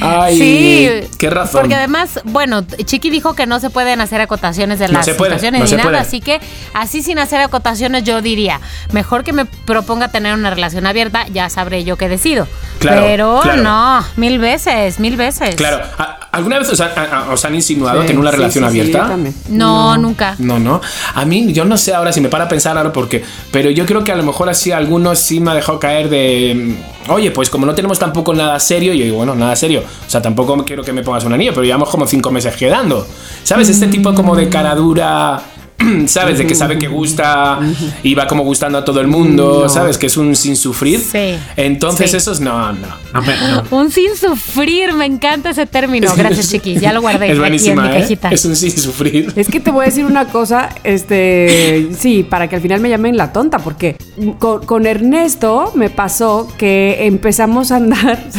Ay, Sí, qué razón. Porque además, bueno, Chiqui dijo que no se pueden hacer acotaciones de No las puede, situaciones no ni nada, puede. así que así sin hacer acotaciones yo diría, mejor que me proponga tener una relación abierta, ya sabré yo qué decido. Claro, Pero claro. no, mil veces, mil veces. Claro, ¿a- ¿alguna vez os, han- a- a- os han insinuado Sí, tener una sí, relación sí, abierta? No, nunca. No, no. A mí, yo no sé ahora si me para a pensar ahora por qué. Pero yo creo que a lo mejor así algunos sí me ha dejado caer de. Mm, Oye, pues como no tenemos tampoco nada serio, yo digo, bueno, nada serio. O sea, tampoco quiero que me pongas un anillo, pero llevamos como cinco meses quedando. ¿Sabes? Este tipo como de cara dura. ¿Sabes? De que sabe que gusta y va como gustando a todo el mundo, ¿sabes? Que es un sin sufrir. Sí. Entonces, Sí. esos no, no. no, me- no. Un sin sufrir, me encanta ese término. Gracias, Chiqui. Ya lo guardé Es aquí en buenísima, mi ¿eh? cajita. Es un sin sufrir. Es que te voy a decir una cosa, este, sí, para que al final me llamen la tonta, porque con, con Ernesto me pasó que empezamos a andar.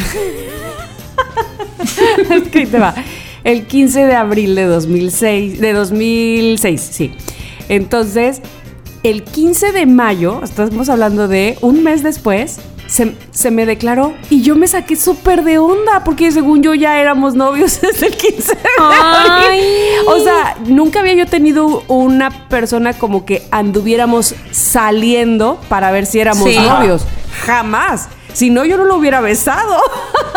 es que ahí te va. El 15 de abril de 2006, de 2006, sí. Entonces, el 15 de mayo, estamos hablando de un mes después, se, se me declaró y yo me saqué súper de onda porque según yo ya éramos novios desde el 15 de Ay. O sea, nunca había yo tenido una persona como que anduviéramos saliendo para ver si éramos Sí. novios. Jamás. Si no, yo no lo hubiera besado.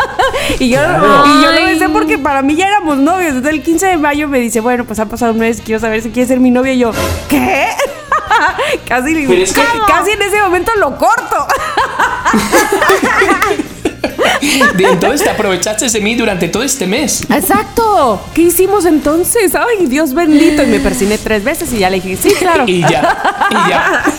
y, yo, Claro. y yo lo besé porque para mí ya éramos novios. Entonces el 15 de mayo me dice, bueno, pues ha pasado un mes, quiero saber si quiere ser mi novia. Y yo, ¿qué? casi, es que- casi en ese momento lo corto. De entonces te aprovechaste de mí durante todo este mes. Exacto. ¿Qué hicimos entonces? Ay, Dios bendito. Y me persiné tres veces y ya le dije, sí, claro. Y ya, y ya.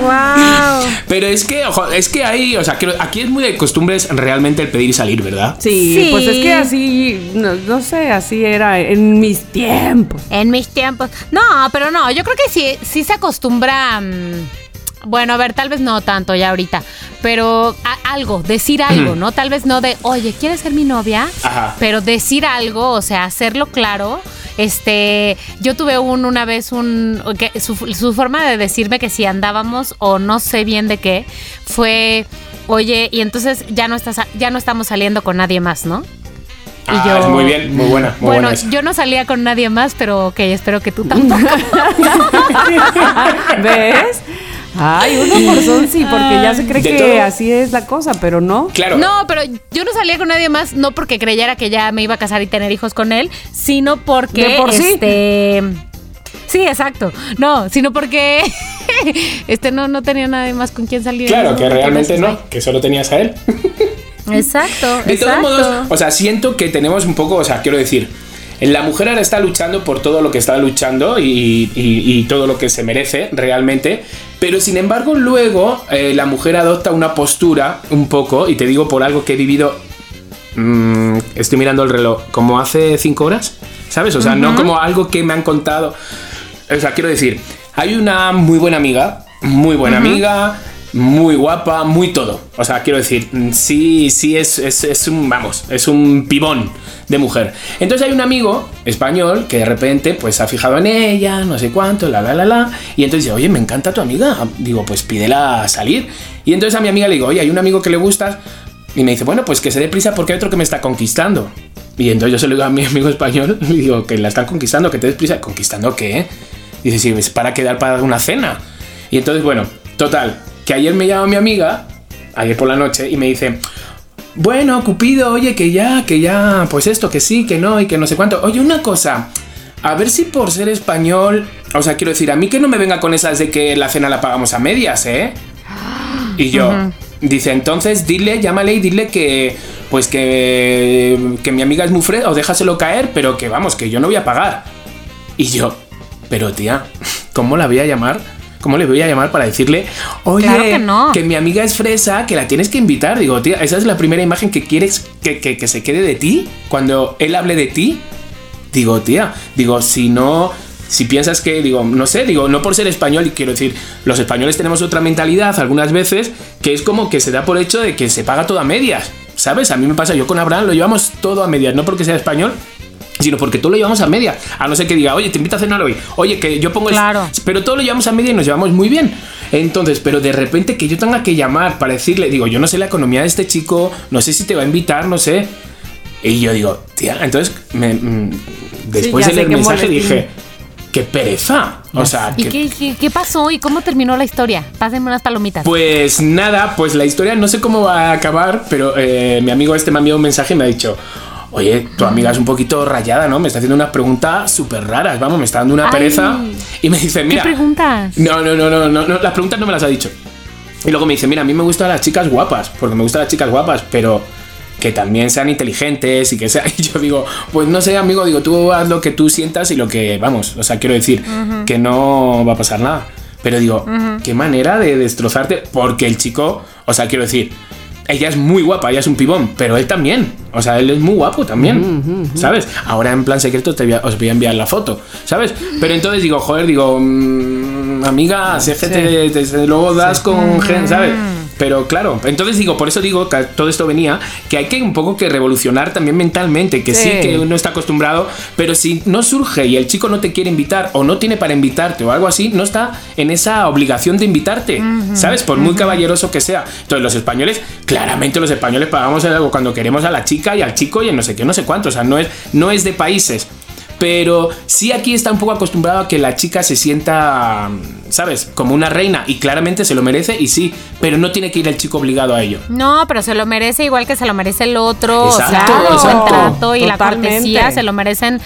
Wow. Pero es que, ojo, es que hay, o sea, creo- aquí es muy de costumbres realmente el pedir y salir, ¿verdad? Sí, Sí. pues es que así, no, no sé, así era en mis tiempos. En mis tiempos. No, pero no, yo creo que sí, sí se acostumbra. mm, bueno, a ver, tal vez no tanto ya ahorita, pero a- algo, decir algo, ¿no? Tal vez no de, oye, ¿quieres ser mi novia? Ajá. Pero decir algo, o sea, hacerlo claro. Este, yo tuve un, una vez un, que su, su forma de decirme que si andábamos o no sé bien de qué, fue, oye, y entonces ya no estás, ya no estamos saliendo con nadie más, ¿no? Y Ah, yo, es muy bien, muy buena, muy bueno, buena yo no salía con nadie más, pero ok, espero que tú tampoco. ¿Ves? Ay, uno por son sí, porque ya se cree que todo. así es la cosa, pero no. Claro. No, pero yo no salía con nadie más, no porque creyera que ya me iba a casar y tener hijos con él, sino porque De por sí. este Sí, exacto. No, sino porque este no, no tenía nadie más con quien salir. Claro, que realmente no, que solo tenías a él. Exacto. De todos exacto. modos, o sea, siento que tenemos un poco, o sea, quiero decir, la mujer ahora está luchando por todo lo que está luchando y, y- y todo lo que se merece realmente, pero sin embargo luego eh, la mujer adopta una postura un poco, y te digo por algo que he vivido, mm, estoy mirando el reloj, como hace cinco horas, ¿sabes? O sea, no como algo que me han contado, o sea, quiero decir, hay una muy buena amiga, muy buena amiga, muy guapa, muy todo. O sea, quiero decir, mm, sí, sí es, es, es un, vamos, es un pibón de mujer. Entonces hay un amigo español que de repente pues se ha fijado en ella, no sé cuánto, la, la, la, la. Y entonces dice, oye, me encanta tu amiga. Digo, pues pídela a salir. Y entonces a mi amiga le digo, oye, hay un amigo que le gusta. Y me dice, bueno, pues que se dé prisa porque hay otro que me está conquistando. Y entonces yo se lo digo a mi amigo español y digo, que la están conquistando, que te des prisa. ¿Conquistando qué? Dice, sí, es para quedar para una cena. Y entonces, bueno, total, que ayer me llama mi amiga, ayer por la noche, y me dice, bueno, Cupido, oye, que ya, que ya, pues esto, que sí, que no, y que no sé cuánto. Oye, una cosa, a ver si por ser español, o sea, quiero decir, a mí que no me venga con esas de que la cena la pagamos a medias, ¿eh? Y yo, dice, entonces dile, llámale y dile que, pues que, que mi amiga es muy fresca, o déjaselo caer, pero que vamos, que yo no voy a pagar. Y yo, pero tía, ¿cómo la voy a llamar? ¿Cómo le voy a llamar para decirle, oye, Claro que no. mi amiga es fresa, que la tienes que invitar? Digo, tía, esa es la primera imagen que quieres que, que- que se quede de ti cuando él hable de ti. Digo, tía, digo, si no, si piensas que, digo, no sé, digo, no por ser español, y quiero decir, los españoles tenemos otra mentalidad algunas veces que es como que se da por hecho de que se paga todo a medias, ¿sabes? A mí me pasa, yo con Abraham lo llevamos todo a medias, no porque sea español. Sino porque todo lo llevamos a medias. A no ser que diga, oye, te invito a cenar hoy. Oye, que yo pongo el. Claro. Pero todo lo llevamos a media y nos llevamos muy bien. Entonces, pero de repente que yo tenga que llamar para decirle, digo, yo no sé la economía de este chico, no sé si te va a invitar, no sé. Y yo digo, tía, entonces, me- mm, después ya de leer el mensaje moletín. dije, qué pereza. O sea, ¿Y que- qué, qué- qué pasó? ¿Y cómo terminó la historia? Pásenme unas palomitas. Pues nada, pues la historia no sé cómo va a acabar, pero eh, mi amigo este me ha enviado un mensaje y me ha dicho, oye, tu amiga es un poquito rayada, ¿no? Me está haciendo unas preguntas súper raras, vamos, me está dando una Ay. pereza. Y me dice, ¿Qué mira... preguntas? No, no, no, no, no, no, las preguntas no me las ha dicho. Y luego me dice, mira, a mí me gustan las chicas guapas, porque me gustan las chicas guapas, pero que también sean inteligentes y que sean... Y yo digo, pues no sé, amigo, digo, tú haz lo que tú sientas y lo que, vamos, o sea, quiero decir, que no va a pasar nada. Pero digo, qué manera de destrozarte, porque el chico, o sea, quiero decir, ella es muy guapa, ella es un pibón, pero él también. O sea, él es muy guapo también, ¿sabes? Ahora en plan secreto te voy a- os voy a enviar la foto, ¿sabes? Pero entonces digo, joder, digo, mm, amiga, es que te, te- te- luego das con gente, ¿sabes? Pero claro, entonces digo, por eso digo que todo esto venía, que hay que un poco que revolucionar también mentalmente, que sí, Sí. que uno está acostumbrado, pero si no surge y el chico no te quiere invitar o no tiene para invitarte o algo así, no está en esa obligación de invitarte, ¿sabes? Por muy caballeroso que sea. Entonces los españoles, claramente los españoles pagamos algo cuando queremos a la chica y al chico y en no sé qué, no sé cuánto, o sea, no es, no es de países. Pero sí aquí está un poco acostumbrado a que la chica se sienta, ¿sabes? Como una reina y claramente se lo merece y sí, pero no tiene que ir el chico obligado a ello. No, pero se lo merece igual que se lo merece el otro. Exacto, o sea, el trato y la cortesía se lo merecen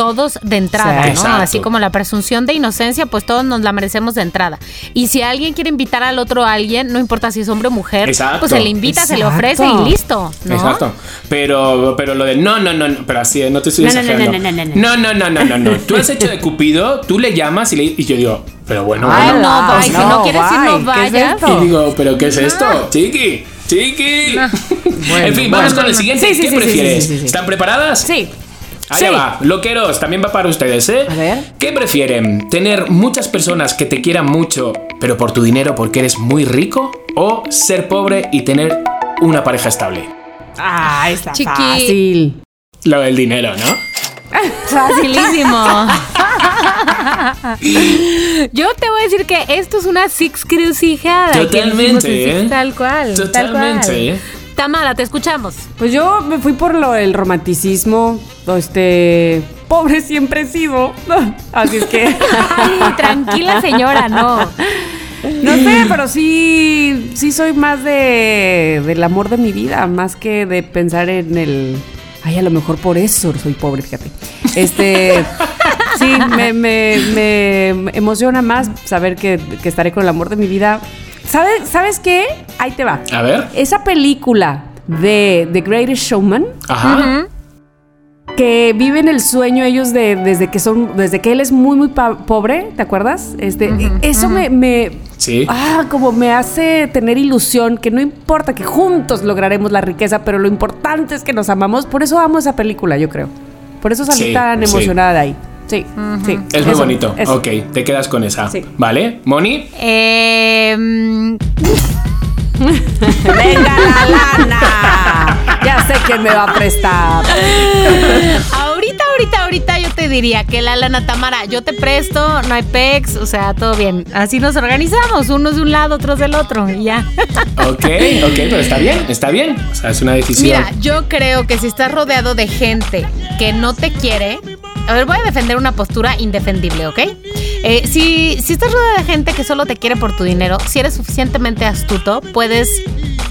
todos de entrada, Sí. ¿no? Exacto. Así como la presunción de inocencia, pues todos nos la merecemos de entrada. Y si alguien quiere invitar al otro a alguien, no importa si es hombre o mujer, Exacto. pues se le invita, se le ofrece y listo, ¿no? Exacto. Pero, pero lo del no, no, no, no, pero así, no te estoy No, no, no, exagerando. no, no, no, no, no, no, no, no, no. Tú has hecho de Cupido, tú le llamas y, le, y yo digo, pero bueno, Ay, bueno. no, bye. Si no quieres ir, no bye. ¿Qué es vayas. Y digo, ¿pero qué es esto? Chiqui, chiqui. en fin, vamos con el siguiente. Sí, sí, ¿Qué sí, sí, prefieres? sí, sí, sí. ¿Están preparadas? Sí. Allá Sí. va, loqueros, también va para ustedes, ¿eh? A ver. ¿Qué prefieren? ¿Tener muchas personas que te quieran mucho, pero por tu dinero porque eres muy rico? ¿O ser pobre y tener una pareja estable? Ah, está Chiqui. fácil. Lo del dinero, ¿no? Facilísimo. Yo te voy a decir que esto es una six crucijada. Totalmente, ¿eh? Tal cual. tal cual. Totalmente, ¿eh? Tamara, te escuchamos. Pues yo me fui por lo del romanticismo. Este. Pobre siempre he sido. Así es que. Ay, tranquila señora, no. No sé, pero sí. Sí soy más de. del amor de mi vida. Más que de pensar en el. Ay, a lo mejor por eso soy pobre, fíjate. Este. Sí, me, me- me emociona más saber que, que estaré con el amor de mi vida. ¿Sabes, ¿Sabes qué? Ahí te va. A ver. Esa película de The Greatest Showman, Ajá. que viven el sueño ellos de desde que son, desde que él es muy muy pobre, ¿te acuerdas? Este, eso me, me Sí. ah, como me hace tener ilusión que no importa que juntos lograremos la riqueza, pero lo importante es que nos amamos. Por eso amo esa película, yo creo. Por eso salí Sí, tan sí. emocionada de ahí. Sí, sí. Es muy Eso, bonito. eso. Ok, te quedas con esa. Sí. ¿Vale? ¿Moni? Eh, Venga la lana. Ya sé quién me va a prestar. ahorita, ahorita, ahorita yo te diría que la lana Tamara, yo te presto, no hay pex, o sea, todo bien. Así nos organizamos, unos de un lado, otros del otro, y ya. Ok, ok, pero está bien, está bien. O sea, es una decisión. Mira, yo creo que si estás rodeado de gente que no te quiere, a ver, voy a defender una postura indefendible, ¿ok? Eh, si, si estás rodeado de gente que solo te quiere por tu dinero, si eres suficientemente astuto, puedes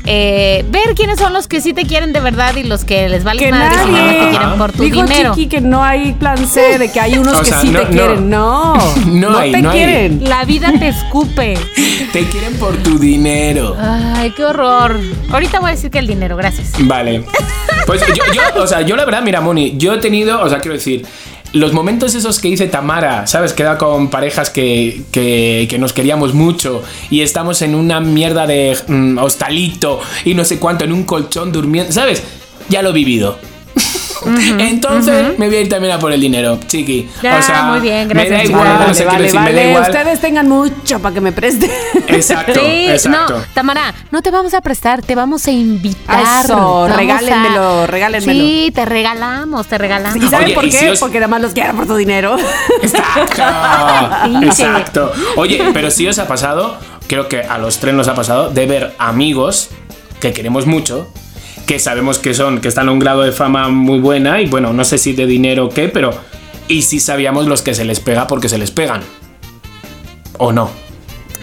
eh, ver quiénes son los que sí te quieren de verdad y los que les vale Que madre y nada más te nadie. quieren por tu Dijo dinero. Chiqui que no hay plan C, de que hay unos O que sea, sí no- te no. quieren. No, No hay, te no hay. quieren. La vida te escupe. Te quieren por tu dinero. Ay, qué horror. Ahorita voy a decir que el dinero, gracias. Vale. Pues yo, yo, o sea, yo la verdad, mira, Moni, yo he tenido, o sea, quiero decir, los momentos esos que dice Tamara, ¿sabes? Queda con parejas que, que, nos queríamos mucho y estamos en una mierda de mm, hostalito y no sé cuánto, en un colchón durmiendo, ¿sabes? Ya lo he vivido. Entonces me voy a ir también a por el dinero, chiqui. Ya, o sea, muy bien, me gracias, da chiqui. igual, Vale, o sea, quiero vale, decir, me da vale. igual. Ustedes tengan mucho para que me presten. Exacto, Sí, exacto. no, Tamara, no te vamos a prestar, te vamos a invitar. Eso, Te vamos regálenmelo, regálenmelo. Sí, te regalamos, te regalamos. ¿Y saben Oye, por y qué? si os- Porque nada más los quiero por tu dinero. Exacto. Exacto. Oye, pero si os ha pasado, creo que a los tres nos ha pasado, de ver amigos que queremos mucho, que sabemos que son, que están a un grado de fama muy buena, y bueno, no sé si de dinero o qué, pero. Y si sabíamos los que se les pega porque se les pegan. ¿O no?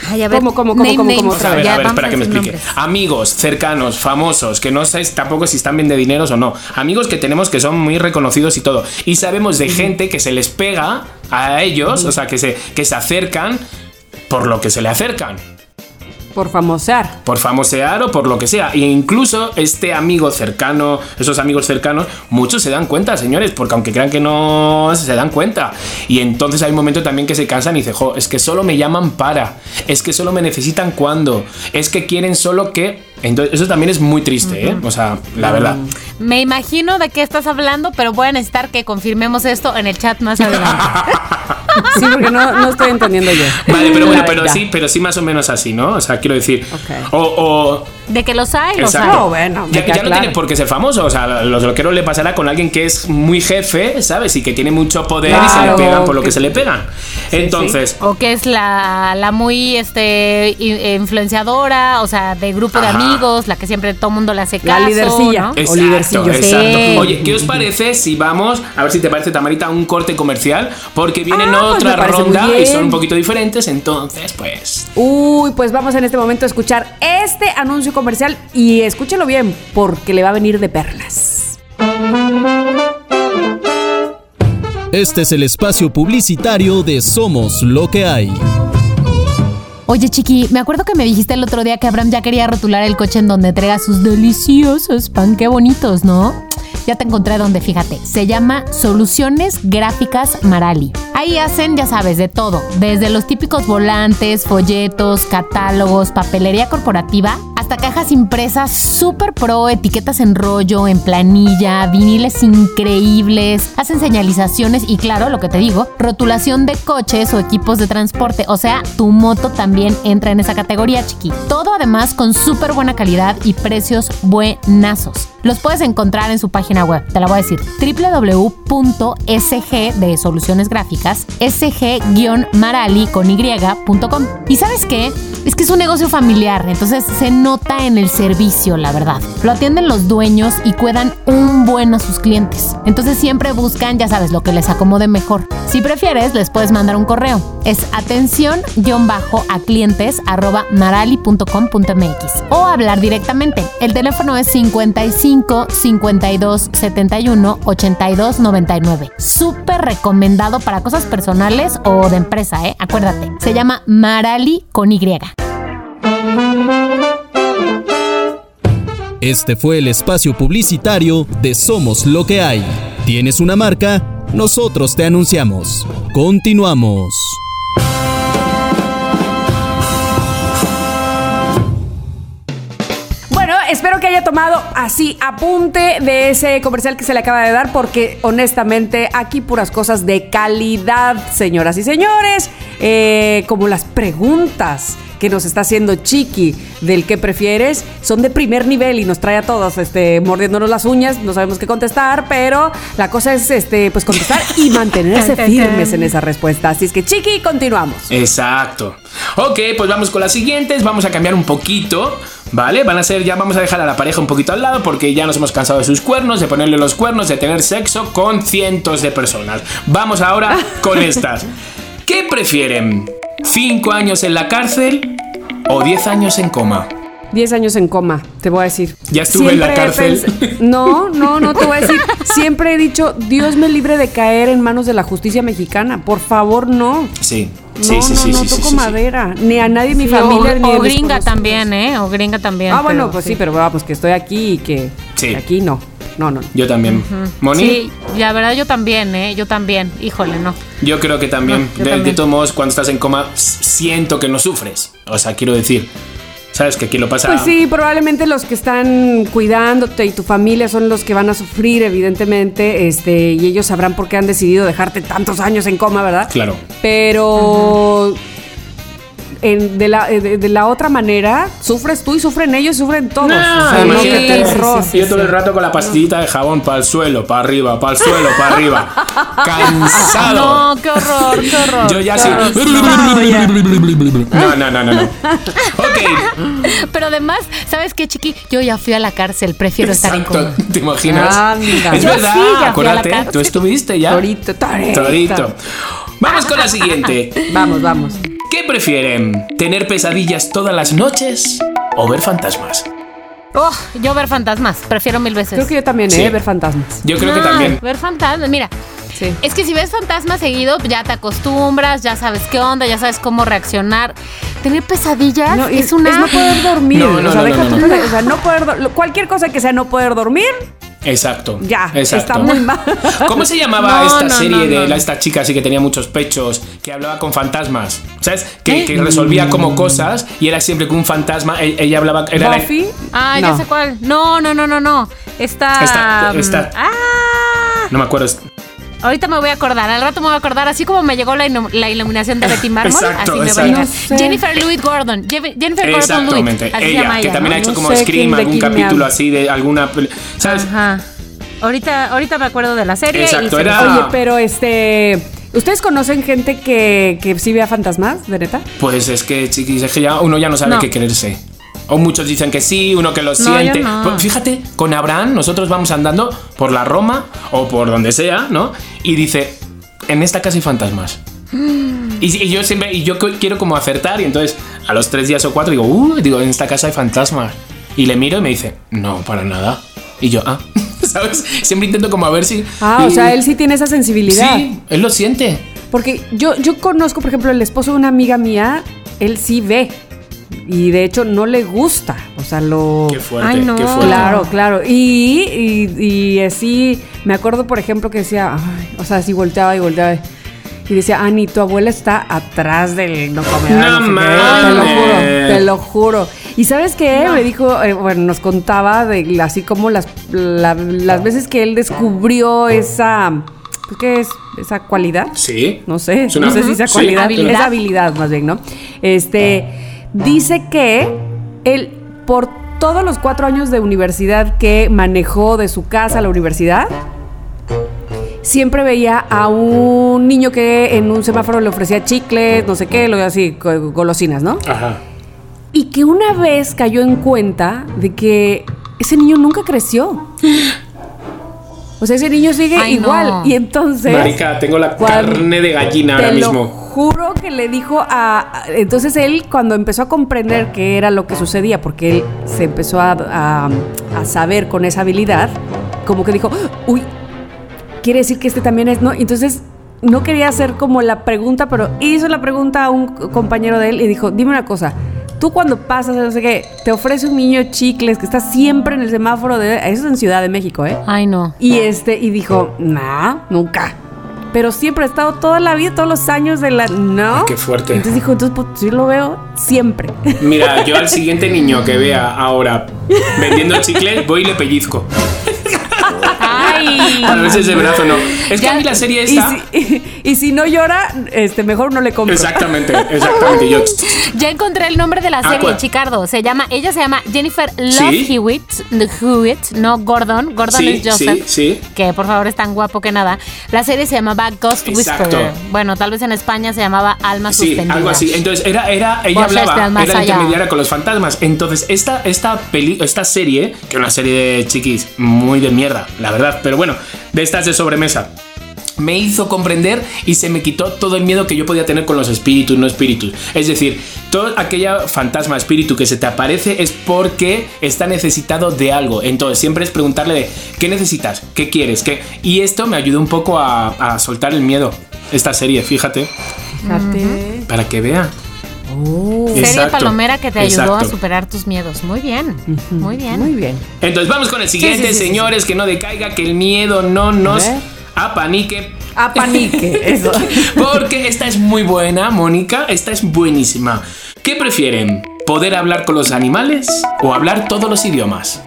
Ay, a ver, ¿Cómo, cómo, cómo, name cómo, a ver, a ver, espera que me explique. nombres. Amigos cercanos, famosos, que no sabes tampoco si están bien de dineros o no. Amigos que tenemos que son muy reconocidos y todo. Y sabemos de gente que se les pega a ellos, o sea, que se, que se acercan por lo que se le acercan. Por famosear. Por famosear o por lo que sea. E incluso este amigo cercano, esos amigos cercanos, muchos se dan cuenta, señores, porque aunque crean que no, se dan cuenta. Y entonces hay un momento también que se cansan y dicen, jo, es que solo me llaman para, es que solo me necesitan cuando, es que quieren solo que... Entonces eso también es muy triste, ¿eh? O sea, la verdad. Me imagino de qué estás hablando, pero voy a necesitar que confirmemos esto en el chat más adelante. Sí, porque no, no estoy entendiendo yo. Vale, pero bueno, pero sí, pero sí más o menos así, ¿no? O sea, quiero decir... O, o De que los hay, los hay. No, bueno, ya, no tiene por qué ser famoso. O sea, a los loqueros le pasará con alguien que es muy jefe, ¿sabes? Y que tiene mucho poder y se le pegan por lo que- que se le pegan. Entonces, O que es la, la muy este influenciadora, o sea, de grupo de Ajá. Amigos, la que siempre todo mundo le hace La caso. lidercilla. ¿no? o Exacto, lidercillo. exacto. Sí. Oye, ¿qué os parece si vamos, a ver si te parece, Tamarita, un corte comercial? Porque vienen Ah, pues otra ronda y son un poquito diferentes, entonces, pues. Uy, pues vamos en este momento a escuchar este anuncio comercial y escúchelo bien porque le va a venir de perlas. Este es el espacio publicitario de Somos lo que hay. Oye, Chiqui, me acuerdo que me dijiste el otro día que Abraham ya quería rotular el coche en donde entrega sus deliciosos pan. Qué bonitos, ¿no? Ya te encontré donde, fíjate. Se llama Soluciones Gráficas Marali. Ahí hacen, ya sabes, de todo. Desde los típicos volantes, folletos, catálogos, papelería corporativa, hasta cajas impresas super pro, etiquetas en rollo, en planilla, viniles increíbles, hacen señalizaciones y claro, lo que te digo, rotulación de coches o equipos de transporte. O sea, tu moto también entra en esa categoría, chiqui. Todo además con súper buena calidad y precios buenazos. Los puedes encontrar en su página web, te la voy a decir, www.sg de soluciones gráficas, sg-marali con y.com. ¿Y sabes qué? Es que es un negocio familiar, entonces se nota nota en el servicio, la verdad. Lo atienden los dueños y cuidan un buen a sus clientes. Entonces siempre buscan, ya sabes, lo que les acomode mejor. Si prefieres, les puedes mandar un correo. Es atención-a clientes arroba marali.com.mx o hablar directamente. El teléfono es 55 52 71 82 99. Súper recomendado para cosas personales o de empresa, ¿eh? Acuérdate. Se llama Marali con Y. Este fue el espacio publicitario de Somos lo que hay. ¿Tienes una marca? Nosotros te anunciamos. Continuamos. Bueno, espero que haya tomado así apunte de ese comercial que se le acaba de dar, porque honestamente aquí puras cosas de calidad, señoras y señores, eh, como las preguntas que nos está haciendo Chiqui del que prefieres son de primer nivel y nos trae a todos este mordiéndonos las uñas, no sabemos qué contestar, pero la cosa es este pues contestar y mantenerse firmes en esa respuesta. Así es que Chiqui, continuamos. Exacto. Ok, pues vamos con las siguientes. Vamos a cambiar un poquito. ¿Vale? Van a ser, ya vamos a dejar a la pareja un poquito al lado porque ya nos hemos cansado de sus cuernos, de ponerle los cuernos, de tener sexo con cientos de personas. Vamos ahora con estas. ¿Qué prefieren? ¿Cinco años en la cárcel o 10 años en coma? 10 años en coma, te voy a decir. Ya estuve en la cárcel. No, no, no te voy a decir. Siempre he dicho, Dios me libre de caer en manos de la justicia mexicana. Por favor, no. Sí, No, sí, sí, no, sí, no sí, sí, toco sí. madera. Ni a nadie, mi Sí, familia, o, ni de o gringa también, ¿eh? O gringa también. Ah, bueno, pero pues sí, pero vamos, que estoy aquí y que, Sí. que aquí no. No, no. no. Yo también. ¿Moni? Sí, la verdad yo también, ¿eh? Yo también. Híjole, no. Yo creo que también. yo de, también. de todos modos, cuando estás en coma, siento que no sufres. O sea, quiero decir, ¿sabes? Que aquí lo pasa. Pues sí, probablemente los que están cuidándote y tu familia son los que van a sufrir, evidentemente, este, y ellos sabrán por qué han decidido dejarte tantos años en coma, ¿verdad? Claro. Pero en- de, la, de, de la otra manera, sufres tú y sufren ellos y sufren todos. No, O sea, no que te horror. Yo todo el rato con la pastillita de jabón para el suelo, para arriba, para el suelo, para arriba. Cansado. No, qué horror, qué horror. Yo ya sí. No, no, no, no, no. Ok. Pero además, ¿sabes qué, chiqui? Yo ya fui a la cárcel, prefiero estar en Exacto. coma. ¿Te imaginas? Anda. Es Yo verdad, sí, acuérdate, tú estuviste ya. Torito, torito. Torito. Vamos con la siguiente. Vamos, vamos. ¿Qué prefieren? ¿Tener pesadillas todas las noches o ver fantasmas? Oh, yo ver fantasmas, prefiero mil veces. Creo que yo también, Sí. ¿eh? Ver fantasmas. Yo creo que Ah, también. Ver fantasmas, mira. Sí. Es que si ves fantasmas seguido, ya te acostumbras, ya sabes qué onda, ya sabes cómo reaccionar. Tener pesadillas No, es una. no poder dormir. No, no, o sea, no, deja no, tú no. pesa- o sea, no poder do- cualquier cosa que sea no poder dormir, Exacto. ya, Exacto. está muy mal. ¿Cómo se llamaba No, esta no, serie no, de la- esta chica así que tenía muchos pechos, que hablaba con fantasmas? ¿Sabes? Que, ¿Eh? que resolvía como cosas y era siempre con un fantasma. e- Ella hablaba. Era la- Buffy. Ah, no. ya sé cuál. No, no, no, no, no. Esta. Esta- mm, esta. Ah. no me acuerdo. Ahorita me voy a acordar, al rato me voy a acordar, así como me llegó la, iluminación de Betty Marmol, Exacto, así me va a llegar. No sé. Jennifer Louis Gordon. Je- Jennifer Gordon Exactamente. Lewitt. Así Ella, llama que ella. también ¿no? ha hecho No como sé Scream, algún capítulo así de alguna. ¿Sabes? Ajá. Ahorita, ahorita me acuerdo de la serie. Exacto, y era-. Oye, pero este. ¿Ustedes conocen gente que, que sí vea fantasmas, de neta? Pues es que, chiquis, es que ya uno ya no sabe No. qué quererse. O muchos dicen que sí, uno que lo siente. no. Pues fíjate, con Abraham nosotros vamos andando por la Roma o por donde sea, ¿no? Y dice, en esta casa hay fantasmas. Y, y yo siempre, y yo quiero como acertar, y entonces a los tres días o cuatro digo, uh, digo, en esta casa hay fantasmas. Y le miro y me dice, no, para nada. Y yo, ah, ¿sabes? Siempre intento como a ver si... Ah, o y- sea, él sí tiene esa sensibilidad. Sí, él lo siente. Porque yo, yo conozco, por ejemplo, el esposo de una amiga mía, él sí ve. Y de hecho no le gusta. O sea, lo. Qué fuerte, Ay, no. qué fuerte. Claro, claro. Y, y, y así, me acuerdo, por ejemplo, que decía, ay, o sea, así volteaba y volteaba. Y decía, Ani, tu abuela está atrás del no comedor. No sé qué". mames. Te lo juro, te lo juro. Y sabes qué? Me dijo, eh, bueno, nos contaba de así como las, la- las veces que él descubrió esa. pues, ¿Qué es? Esa cualidad. Sí. No sé, Es una- no sé si esa Sí. cualidad, Habilidad. esa habilidad más bien, ¿no? Este, dice que él, por todos los cuatro años de universidad que manejó de su casa a la universidad, siempre veía a un niño que en un semáforo le ofrecía chicles, no sé qué, lo así, go- golosinas, ¿no? Ajá. Y que una vez cayó en cuenta de que ese niño nunca creció. O sea, ese niño sigue Ay, igual. no. Y entonces. Marica, tengo la carne de gallina ahora te lo mismo. juro que le dijo a. Entonces él, cuando empezó a comprender qué era lo que sucedía, porque él se empezó a, a- a saber con esa habilidad, como que dijo, uy, quiere decir que este también es, ¿no? Entonces no quería hacer como la pregunta, pero hizo la pregunta a un compañero de él y dijo, dime una cosa. Tú cuando pasas, no sé qué, te ofrece un niño chicles que está siempre en el semáforo de... Eso es en Ciudad de México, ¿eh? Ay, no. Y este, y dijo, nah, nunca. Pero siempre ha estado toda la vida, todos los años de la. No. Ay, qué fuerte. Entonces dijo, entonces pues, sí lo veo siempre. Mira, yo al siguiente niño que vea ahora vendiendo chicles, voy y le pellizco. Ay. A veces de brazo no. Es que Ya- a mí la serie Y esta. si, y, si no llora, este, mejor no le compro. Exactamente, exactamente. Yo. Ya encontré el nombre de la Ah, serie, ¿cuál? Chicardo. Se llama, ella se llama Jennifer Love Sí. Hewitt, Hewitt, no Gordon. Gordon Sí, es Joseph. sí, sí. Que por favor es tan guapo que nada. La serie se llamaba Ghost Exacto. Whisperer. Bueno, tal vez en España se llamaba Alma Sí, Suspendida. algo así. Entonces, era, era, ella Voces hablaba, era intermediaria con los fantasmas. Entonces, esta, esta, peli, esta serie, que es una serie de chiquis muy de mierda, la verdad, pero bueno, de estas de sobremesa. Me hizo comprender y se me quitó todo el miedo que yo podía tener con los espíritus, no espíritus. Es decir, todo aquella fantasma, espíritu que se te aparece es porque está necesitado de algo. Entonces, siempre es preguntarle de qué necesitas, qué quieres, qué. Y esto me ayudó un poco a, a soltar el miedo. Esta serie, fíjate, Fíjate. para que vea. Serie Exacto, palomera que te ayudó a superar tus miedos. Muy bien. Muy bien. Muy bien. Entonces vamos con el siguiente, sí, sí, sí, señores, que no decaiga, que el miedo no nos apanique. Apanique, eso. Porque esta es muy buena, Mónica, esta es buenísima. ¿Qué prefieren? ¿Poder hablar con los animales o hablar todos los idiomas?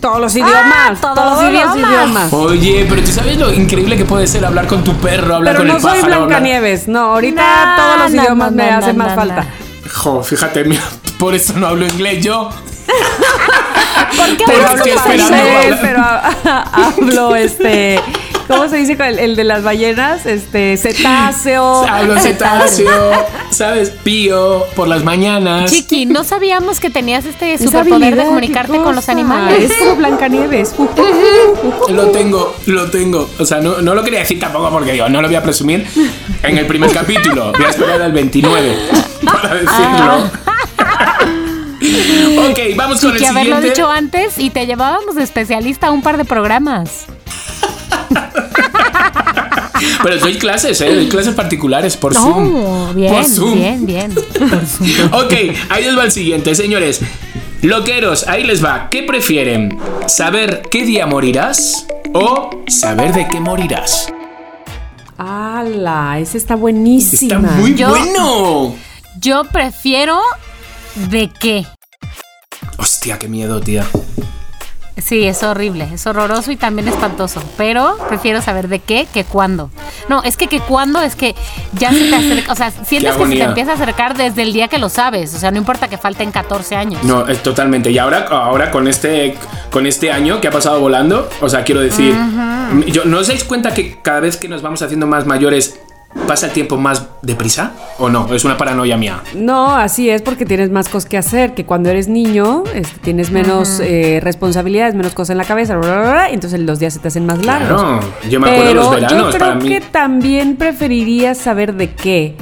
Todos los idiomas. todos todos los los idiomas. idiomas. Oye, pero tú sabes lo increíble que puede ser hablar con tu perro, hablar Pero con no el soy pájaro. hablar- Blancanieves. No, ahorita No, todos los no, idiomas no, me no, hacen no, más no. falta. Jo, fíjate, mira, por eso no hablo inglés yo. ¿Por qué estoy como esperando. pero ha- hablo este. ¿Cómo se dice con el, el de las ballenas? Este, cetáceo. Hablo cetáceo, ¿sabes? Pío por las mañanas. Chiqui, no sabíamos que tenías este superpoder de comunicarte con los animales. Es como Blancanieves. Lo tengo, lo tengo. O sea, no, no lo quería decir tampoco porque digo, no lo voy a presumir en el primer capítulo. Voy a esperar al 29 para decirlo. ok, vamos con Chiqui, el haberlo siguiente. dicho antes y te llevábamos de especialista a un par de programas. Pero doy clases, ¿eh? Doy clases particulares por Zoom. No, bien, por Zoom. bien, bien. Por Zoom. Ok, ahí les va el siguiente, señores. Loqueros, ahí les va. ¿Qué prefieren? ¿Saber qué día morirás o saber de qué morirás? ¡Hala! Ese está buenísima. Está muy Yo- bueno. Yo prefiero de qué. Hostia, qué miedo, tía. Sí, es horrible, es horroroso y también espantoso, pero prefiero saber de qué que cuándo. No, es que que cuándo es que ya se te acerca, o sea, sientes que se te empieza a acercar desde el día que lo sabes, o sea, no importa que falten 14 años. No, es totalmente. Y ahora, ahora con este con este año que ha pasado volando, o sea, quiero decir, yo, ¿no os dais cuenta que cada vez que nos vamos haciendo más mayores pasa el tiempo más deprisa? ¿O no? Es una paranoia mía. No, así es porque tienes más cosas que hacer, que cuando eres niño este, tienes menos eh, responsabilidades, menos cosas en la cabeza, bla, bla, bla, bla, y entonces los días se te hacen más largos. Claro, yo me acuerdo Pero los veranos yo creo para mí. que también preferiría saber de qué.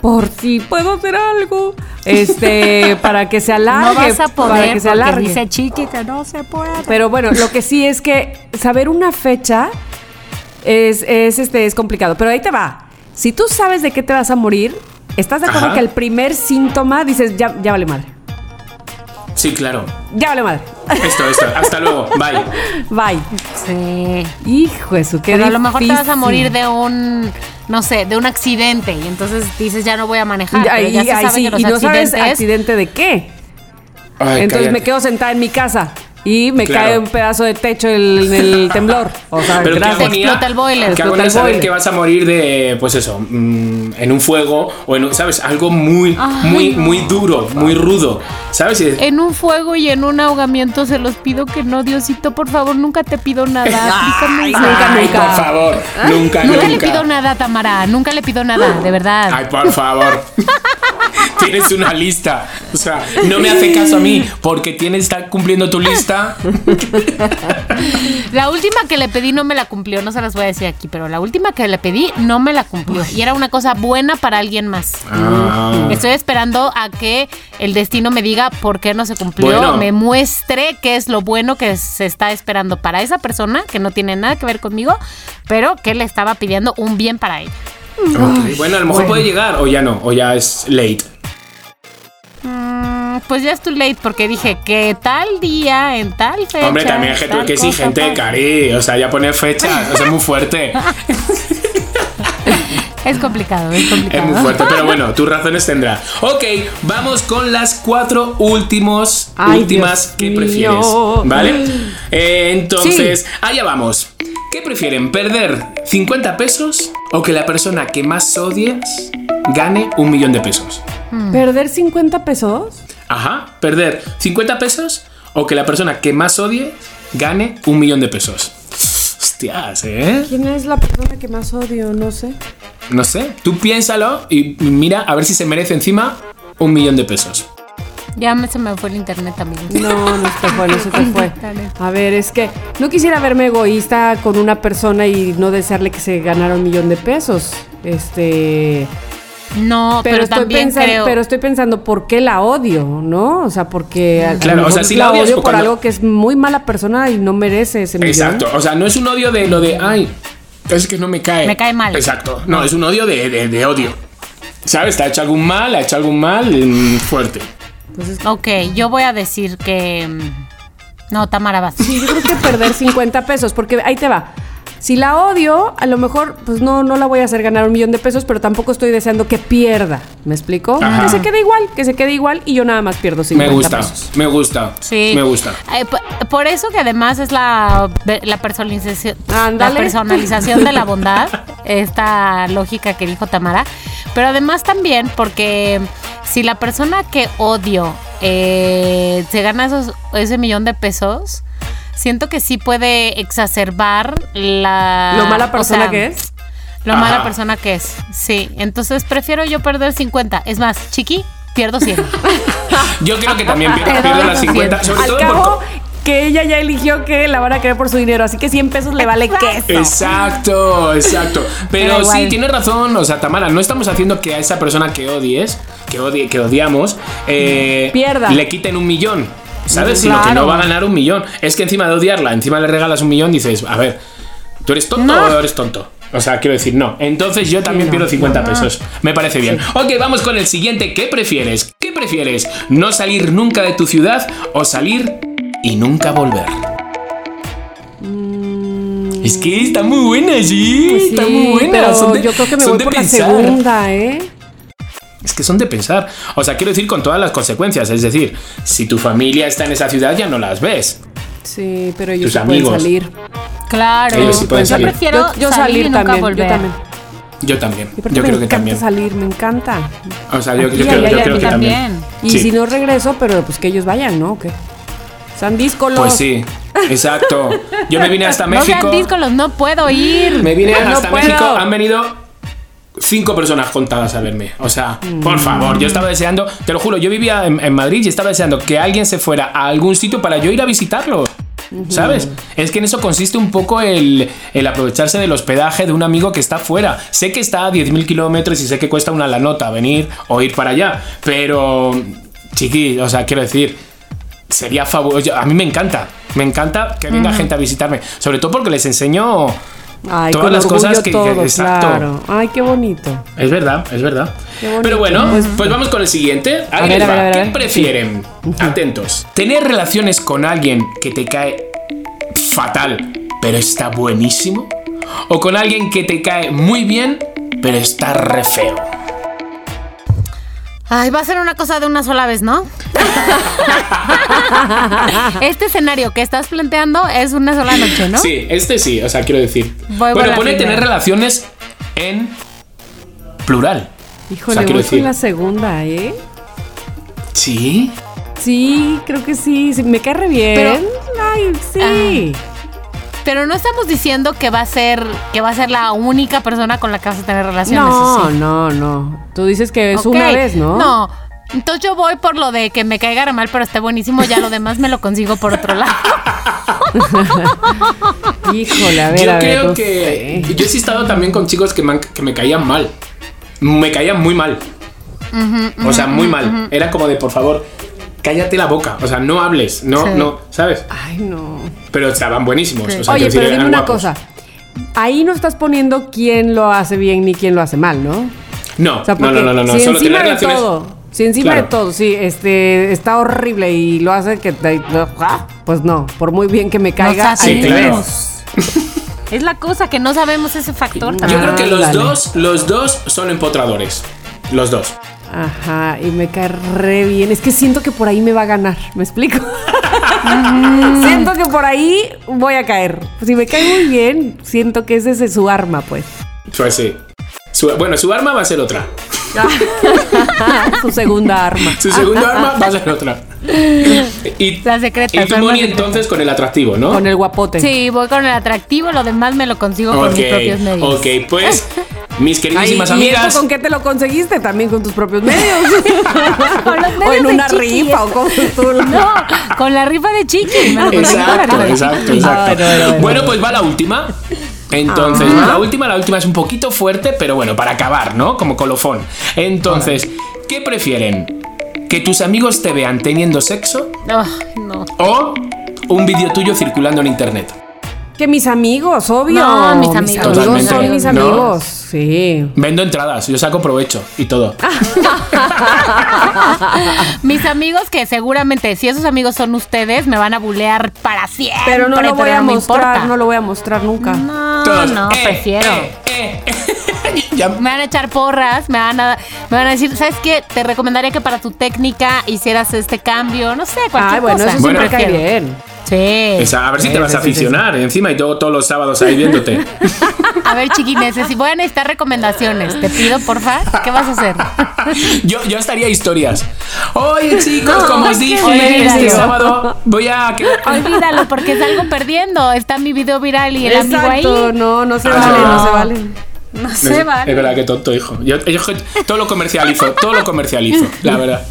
Por si puedo hacer algo. Este, para que se alargue. no vas a para poder que se alargue. dice Chiqui que no se puede. Pero bueno, lo que sí es que saber una fecha es, es, este, es complicado. Pero ahí te va. Si tú sabes de qué te vas a morir, ¿estás de acuerdo Ajá. que el primer síntoma dices, ya, ya vale madre? Sí, claro. Ya vale madre. Esto, esto. Hasta luego. Bye. Bye. Sí. Hijo de su, qué Pero a lo mejor te vas a difícil. morir de un, no sé, de un accidente y entonces dices ya no voy a manejar. Ya, pero y, ya se ay, sabe sí, que los y no sabes accidentes accidente de qué. Ay, Entonces cállate. me quedo sentada en mi casa y me Claro. cae un pedazo de techo en el temblor. O sea, Pero qué gracias. agonía, explota el boiler. qué agonía el saber boiler. que vas a morir de, pues eso, mm, en un fuego o en, ¿sabes? Algo muy, Ay, muy, no. muy duro, muy rudo, ¿sabes? En un fuego y en un ahogamiento se los pido que no, Diosito, por favor, nunca te pido nada. Explícame Ay, eso. nunca, Ay, nunca. por favor, nunca, Nunca nunca. le pido nada, Tamara. Nunca le pido nada, de verdad. Ay, por favor. tienes una lista. O sea, no me hace caso a mí porque tienes está cumpliendo tu lista. La última que le pedí no me la cumplió, no se las voy a decir aquí, pero la última que le pedí no me la cumplió. Y era una cosa buena para alguien más. Ah. Estoy esperando a que el destino me diga por qué no se cumplió, Bueno. me muestre qué es lo bueno que se está esperando para esa persona, que no tiene nada que ver conmigo, pero que le estaba pidiendo un bien para ella. Bueno, a lo mejor puede llegar o ya no, o ya es late. Mm, Pues ya es too late porque dije que tal día, en tal fecha. Hombre, también tal que cosa, exigente, tal. Cari. O sea, ya poner fechas, o sea, es muy fuerte. Es complicado, es complicado. Es muy fuerte, pero bueno, tus razones tendrá. Ok, vamos con las cuatro últimos, Ay, últimas Dios que mío. prefieres. ¿Vale? Eh, entonces, allá vamos. ¿Qué prefieren? ¿Perder 50 pesos o que la persona que más odies gane un millón de pesos? ¿Perder 50 pesos? Ajá, perder 50 pesos o que la persona que más odie gane un millón de pesos. Hostias, ¿eh? ¿Quién es la persona que más odio? No sé. No sé, tú piénsalo y mira a ver si se merece encima un millón de pesos. Ya me, se me fue el internet también. No, no se te fue, no se te fue. A ver, es que no quisiera verme egoísta con una persona y no desearle que se ganara un millón de pesos. Este. No, Pero, pero, estoy también pensando, creo. pero estoy pensando por qué la odio, ¿no? O sea, porque Claro, o sea, si la odias, odio por cuando- algo que es muy mala persona y no merece ese millón. Exacto, o sea, no es un odio de lo de, ay, es que no me cae. Me cae mal. Exacto, no, es un odio de, de- de odio. ¿Sabes? Te ha hecho algún mal, ha hecho algún mal mm, fuerte. Ok, yo voy a decir que. mm, No, Tamara vas. Sí, yo creo que perder 50 pesos, porque ahí te va. Si la odio, a lo mejor, pues no, no la voy a hacer ganar un millón de pesos, pero tampoco estoy deseando que pierda. ¿Me explico? Ajá. Que se quede igual, que se quede igual y yo nada más pierdo 50 Me gusta, pesos. me gusta. Sí. Me gusta. Eh, por eso que además es la, la, personalización, la personalización de la bondad, esta lógica que dijo Tamara. Pero además también porque si la persona que odio eh, se gana esos, ese millón de pesos, siento que sí puede exacerbar la... Lo mala o persona sea, que es. Lo Ajá. mala persona que es, sí. Entonces prefiero yo perder 50. Es más, chiqui, pierdo 100. Yo creo que también pier- Te doy pierdo las los 50, cien. sobre Al todo cabo, por... que ella ya eligió que la van a querer por su dinero, así que 100 pesos le vale queso. Exacto, exacto. Pero, Pero sí, tienes razón. O sea, Tamara, no estamos haciendo que a esa persona que odies, que, odie, que odiamos, eh, Pierda. le quiten un millón. ¿Sabes? Mm, Sino que claro. no va a ganar un millón. Es que encima de odiarla, encima le regalas un millón, dices, a ver, ¿tú eres tonto No. o eres tonto? O sea, quiero decir, no. Entonces yo también no, pierdo 50 pesos. Me parece bien. Ok, vamos con el siguiente. ¿Qué prefieres? ¿Qué prefieres? ¿No salir nunca de tu ciudad o salir y nunca volver? Es que está muy buena, sí. Mm. Pues está muy buena. son de- yo creo que me son voy la pensar. segunda, ¿eh? Es que son de pensar. O sea, quiero decir con todas las consecuencias. Es decir, si tu familia está en esa ciudad, ya no las ves. Sí, pero ellos Tus sí pueden salir. Claro. Ellos sí pueden yo salir. prefiero yo, yo salir, salir y nunca también, volver. yo también. Yo también. Yo me creo que encanta también. salir, me encanta. O sea, yo, creo, creo que también. también. Y Sí. si no regreso, pero pues que ellos vayan, ¿no? ¿O qué? San díscolos. Pues sí, exacto. Yo me vine hasta No México. sean discos, no puedo ir. Me vine No hasta puedo. México. Han venido cinco personas contadas a verme. O sea, por favor, yo estaba deseando, te lo juro, yo vivía en, en Madrid y estaba deseando que alguien se fuera a algún sitio para yo ir a visitarlo. ¿Sabes? Es que en eso consiste un poco el, el aprovecharse del hospedaje de un amigo que está fuera. Sé que está a 10.000 kilómetros y sé que cuesta una la nota venir o ir para allá, pero, chiqui, o sea, quiero decir, sería fabuloso. A mí me encanta, me encanta que venga gente a visitarme, sobre todo porque les enseño Ay, todas las cosas que, todo, exacto. claro. Ay, qué bonito. Es verdad, es verdad. Pero bueno, pues vamos con el siguiente. Ver, a va. ver, a ver, a ¿Qué prefieren? Atentos. ¿Tener relaciones con alguien que te cae fatal, pero está buenísimo? ¿O con alguien que te cae muy bien, pero está re feo? Ay, va a ser una cosa de una sola vez, ¿no? este escenario que estás planteando es una sola noche, ¿no? Sí, este sí, o sea, quiero decir. Voy bueno, pone primera. tener relaciones en plural. Híjole, O sea, quiero voy con la segunda, ¿eh? Sí. Sí, creo que sí. sí, me cae re bien. Pero- Ay, sí. Pero no estamos diciendo que va a ser que va a ser la única persona con la que vas a tener relaciones. No, ¿sí? no, no. Tú dices que es una vez, ¿no? No. Entonces yo voy por lo de que me caiga mal, pero esté buenísimo. Ya lo demás me lo consigo por otro lado. Híjole, a ver, Yo a ver, creo no que. sé. Yo sí he estado también con chicos que me, que me caían mal. Me caían muy mal. o sea, muy mal. Era como de, por favor, cállate la boca. O sea, no hables. No, Sí. no, ¿sabes? Ay, no. Pero estaban buenísimos. O sea, Oye, pero dime una guapos. cosa. Ahí no estás poniendo quién lo hace bien ni quién lo hace mal, ¿no? No, O sea, no, porque no, no, no. si Solo encima de relaciones. todo, si encima Claro. de todo, sí, este, está horrible y lo hace que te, ah, pues no, por muy bien que me caiga, Nos ahí Sí, claro. Es la cosa que no sabemos ese factor. Yo creo que los dos, los dos son empotradores. Los dos. Ajá, y me cae re bien. Es que siento que por ahí me va a ganar, ¿me explico? siento que por ahí voy a caer. Si me cae muy bien, siento que ese es su arma, pues. Pues sí. Su- bueno, su arma va a ser otra. su segunda arma. Su segundo arma va a ser otra. Y, La secreta, y tú, Moni, entonces con el atractivo, ¿no? Con el guapote. Sí, voy con el atractivo, lo demás me lo consigo con mis propios medios. ok, pues mis Ay, queridísimas ¿Y amigas. eso con qué te lo conseguiste? También con tus propios medios. Con los o medios en de una Chiqui. rifa o como tú. No, con la rifa de Chiqui. me lo con Exacto, exacto, exacto. Bueno, bueno, bueno. Bueno, pues va la última. Entonces, Ah. va la última, la última es un poquito fuerte, pero bueno, para acabar, ¿no? Como colofón. Entonces, ¿qué prefieren? ¿Que tus amigos te vean teniendo sexo Ay, no. o un vídeo tuyo circulando en internet? Que mis amigos, obvio. No, mis amigos. amigos son Totalmente. mis ¿No? Sí. Vendo entradas, yo saco provecho y todo. Mis amigos que seguramente, si esos amigos son ustedes, me van a bulear para siempre. Pero no lo voy a mostrar, no lo voy a mostrar nunca. No, Todos, no, eh, prefiero. eh, eh, eh. Ya- Me van a echar porras, me van a, me van a decir, ¿sabes qué? Te recomendaría que para tu técnica hicieras este cambio, no sé, cualquier Ay, bueno, cosa. eso Bueno. siempre cae bien. Sí. Esa, a ver si te Sí, vas a sí, sí, sí. aficionar encima y todo, todos los sábados ahí viéndote. A ver, chiquineses, si voy a necesitar recomendaciones, te pido, porfa, ¿qué vas a hacer? Yo, yo estaría historias. Oye, chicos, No, como os dije, este sábado voy a. Olvídalo, porque salgo perdiendo. Está mi video viral y el amigo ahí. no, no se Ah. vale, no se vale. No Es, se va. es verdad que tonto, hijo. Yo, yo todo lo comercializo, todo lo comercializo, la verdad.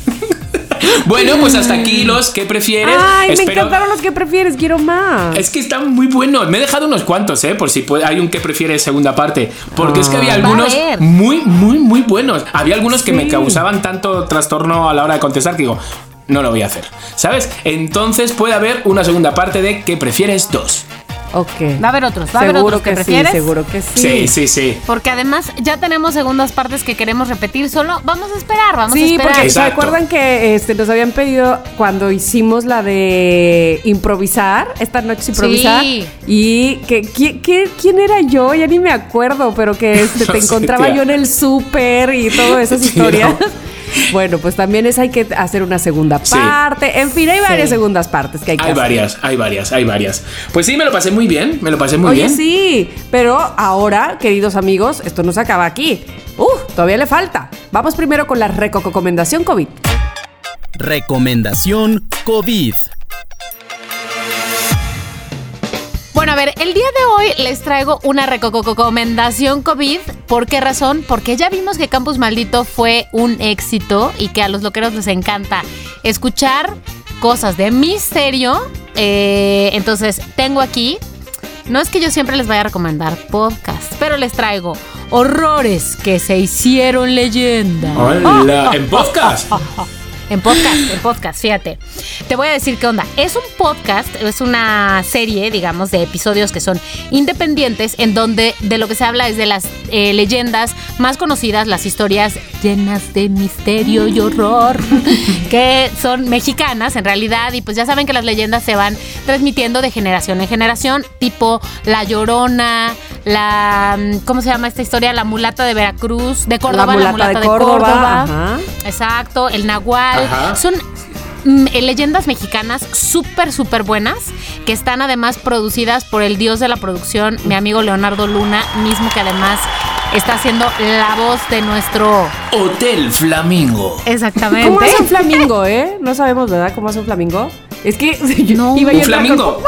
Bueno, pues hasta aquí los que prefieres. Ay, me encantaron los que prefieres, quiero más. Es que están muy buenos. Me he dejado unos cuantos, ¿eh? Por si hay un que prefiere segunda parte. Porque es que había Va a algunos muy, muy, muy buenos. Había algunos que me causaban tanto trastorno a la hora de contestar que digo, no lo voy a hacer. ¿Sabes? Entonces puede haber una segunda parte de que prefieres dos. Ok. Va a haber otros, va a haber Seguro otros que, que, prefieres. sí, seguro que sí. Sí, sí, sí. Porque además ya tenemos segundas partes que queremos repetir. Solo vamos a esperar, vamos a Sí, esperar. porque ¿se acuerdan que este, nos habían pedido cuando hicimos la de improvisar, esta noche improvisar? Sí. Y que ¿quién, qué- quién era yo? Ya ni me acuerdo, pero que este, No te sé, encontraba tía. yo en el súper y todas esas Sí, historias. no. Bueno, pues también es hay que hacer una segunda Sí. parte. En fin, hay varias Sí. segundas partes que hay que Hay hacer. varias, hay varias, hay varias. Pues sí, me lo pasé muy bien, me lo pasé muy Oye, bien. sí, pero ahora, queridos amigos, esto no se acaba aquí. Uh, todavía le falta. Vamos primero con la recomendación COVID. Recomendación COVID. Bueno, a ver, el día de hoy les traigo una recomendación COVID. ¿Por qué razón? Porque ya vimos que Campus Maldito fue un éxito y que a los loqueros les encanta escuchar cosas de misterio. Eh, entonces, tengo aquí. No es que yo siempre les vaya a recomendar podcast, pero les traigo horrores que se hicieron leyenda. Hola, en podcast. En podcast, en podcast, fíjate. Te voy a decir qué onda. Es un podcast, es una serie, digamos, de episodios que son independientes, en donde de lo que se habla es de las eh, leyendas más conocidas, las historias llenas de misterio y horror, que son mexicanas en realidad. Y pues ya saben que las leyendas se van transmitiendo de generación en generación, tipo La Llorona, la. ¿Cómo se llama esta historia? La mulata de Veracruz, de Córdoba, la mulata, de Córdoba. ajá. Exacto, el Nahual. Ajá. Son mm, eh, leyendas mexicanas súper, súper buenas, que están además producidas por el dios de la producción, mi amigo Leonardo Luna, mismo que además está haciendo la voz de nuestro... Hotel Flamingo. Exactamente. ¿Cómo hace un flamingo, eh? No sabemos, ¿verdad? ¿Cómo hace un flamingo? Es que yo No. iba yo ¿Un flamingo? con-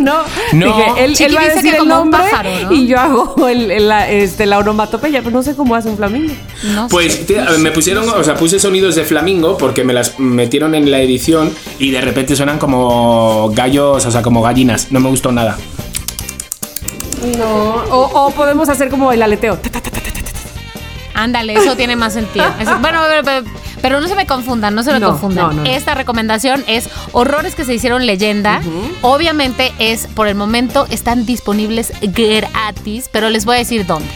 no, No. dije, él, él va a dice decir que el nombre pájaro, ¿no? y yo hago el, el- la, este, la onomatopeya, pero no sé cómo hace un flamingo. No Pues sé. te- me pusieron, o sea, puse sonidos de flamingo porque me las metieron en la edición y de repente suenan como gallos, o sea, como gallinas. No me gustó nada. No, o, o podemos hacer como el aleteo. Ándale, eso tiene más sentido. Es- bueno, pero, pero- pero no se me confundan, no se me No, confundan. no, no, no. Esta recomendación es horrores que se hicieron leyenda. Obviamente es, por el momento, están disponibles gratis, pero les voy a decir dónde.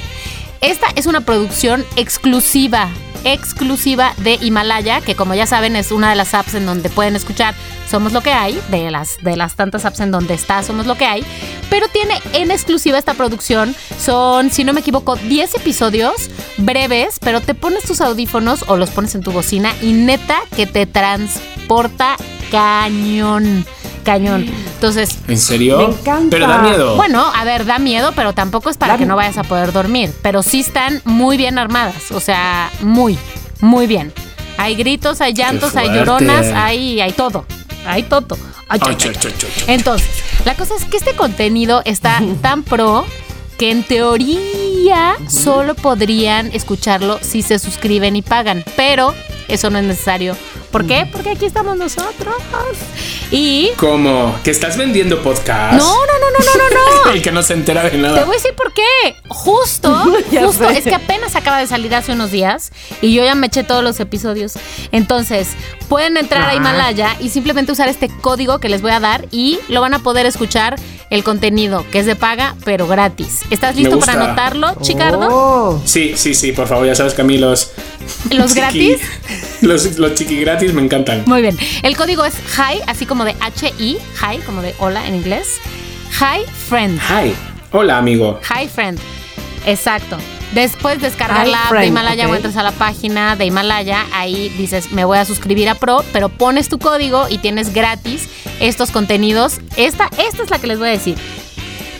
Esta es una producción exclusiva, exclusiva de Himalaya, que como ya saben es una de las apps en donde pueden escuchar Somos lo que hay, de las, de las tantas apps en donde está Somos lo que hay, pero tiene en exclusiva esta producción, son, si no me equivoco, 10 episodios breves, pero te pones tus audífonos o los pones en tu bocina y neta que te transporta cañón, cañón. Entonces, ¿En serio? Me encanta. Pero da miedo. bueno, a ver, da miedo, pero tampoco es para Da- que no vayas a poder dormir. Pero sí están muy bien armadas. O sea, muy, muy bien. Hay gritos, hay llantos, hay lloronas, hay, hay todo. Hay todo. Ay, Ay, ay, cho, ay, cho, ay. cho, cho. Entonces, la cosa es que este contenido está tan pro que en teoría solo podrían escucharlo si se suscriben y pagan. Pero eso no es necesario. ¿Por qué? Porque aquí estamos nosotros. Y ¿Cómo? ¿Que estás vendiendo podcast? no, no, no, no, no, no, no. El que no se entera de Te nada. voy a decir por qué. Justo, justo, sé. es que apenas acaba de salir hace unos días y yo ya me eché todos los episodios. Entonces, pueden entrar a Ajá. Himalaya y simplemente usar este código que les voy a dar y lo van a poder escuchar el contenido, que es de paga, pero gratis. ¿Estás listo para anotarlo, Chicardo? Oh. Sí, sí, sí, por favor, ya sabes que a mí los. ¿Los chiqui- gratis? Los, los chiqui gratis me encantan. Muy bien. El código es HI, así como de H-I, HI, como de hola en inglés. Hi Friend. Hi. Hola, amigo. Hi Friend. Exacto. Después descargar Hi la app de Himalaya ok. o entras a la página de Himalaya, ahí dices, me voy a suscribir a Pro, pero pones tu código y tienes gratis estos contenidos. Esta, esta es la que les voy a decir.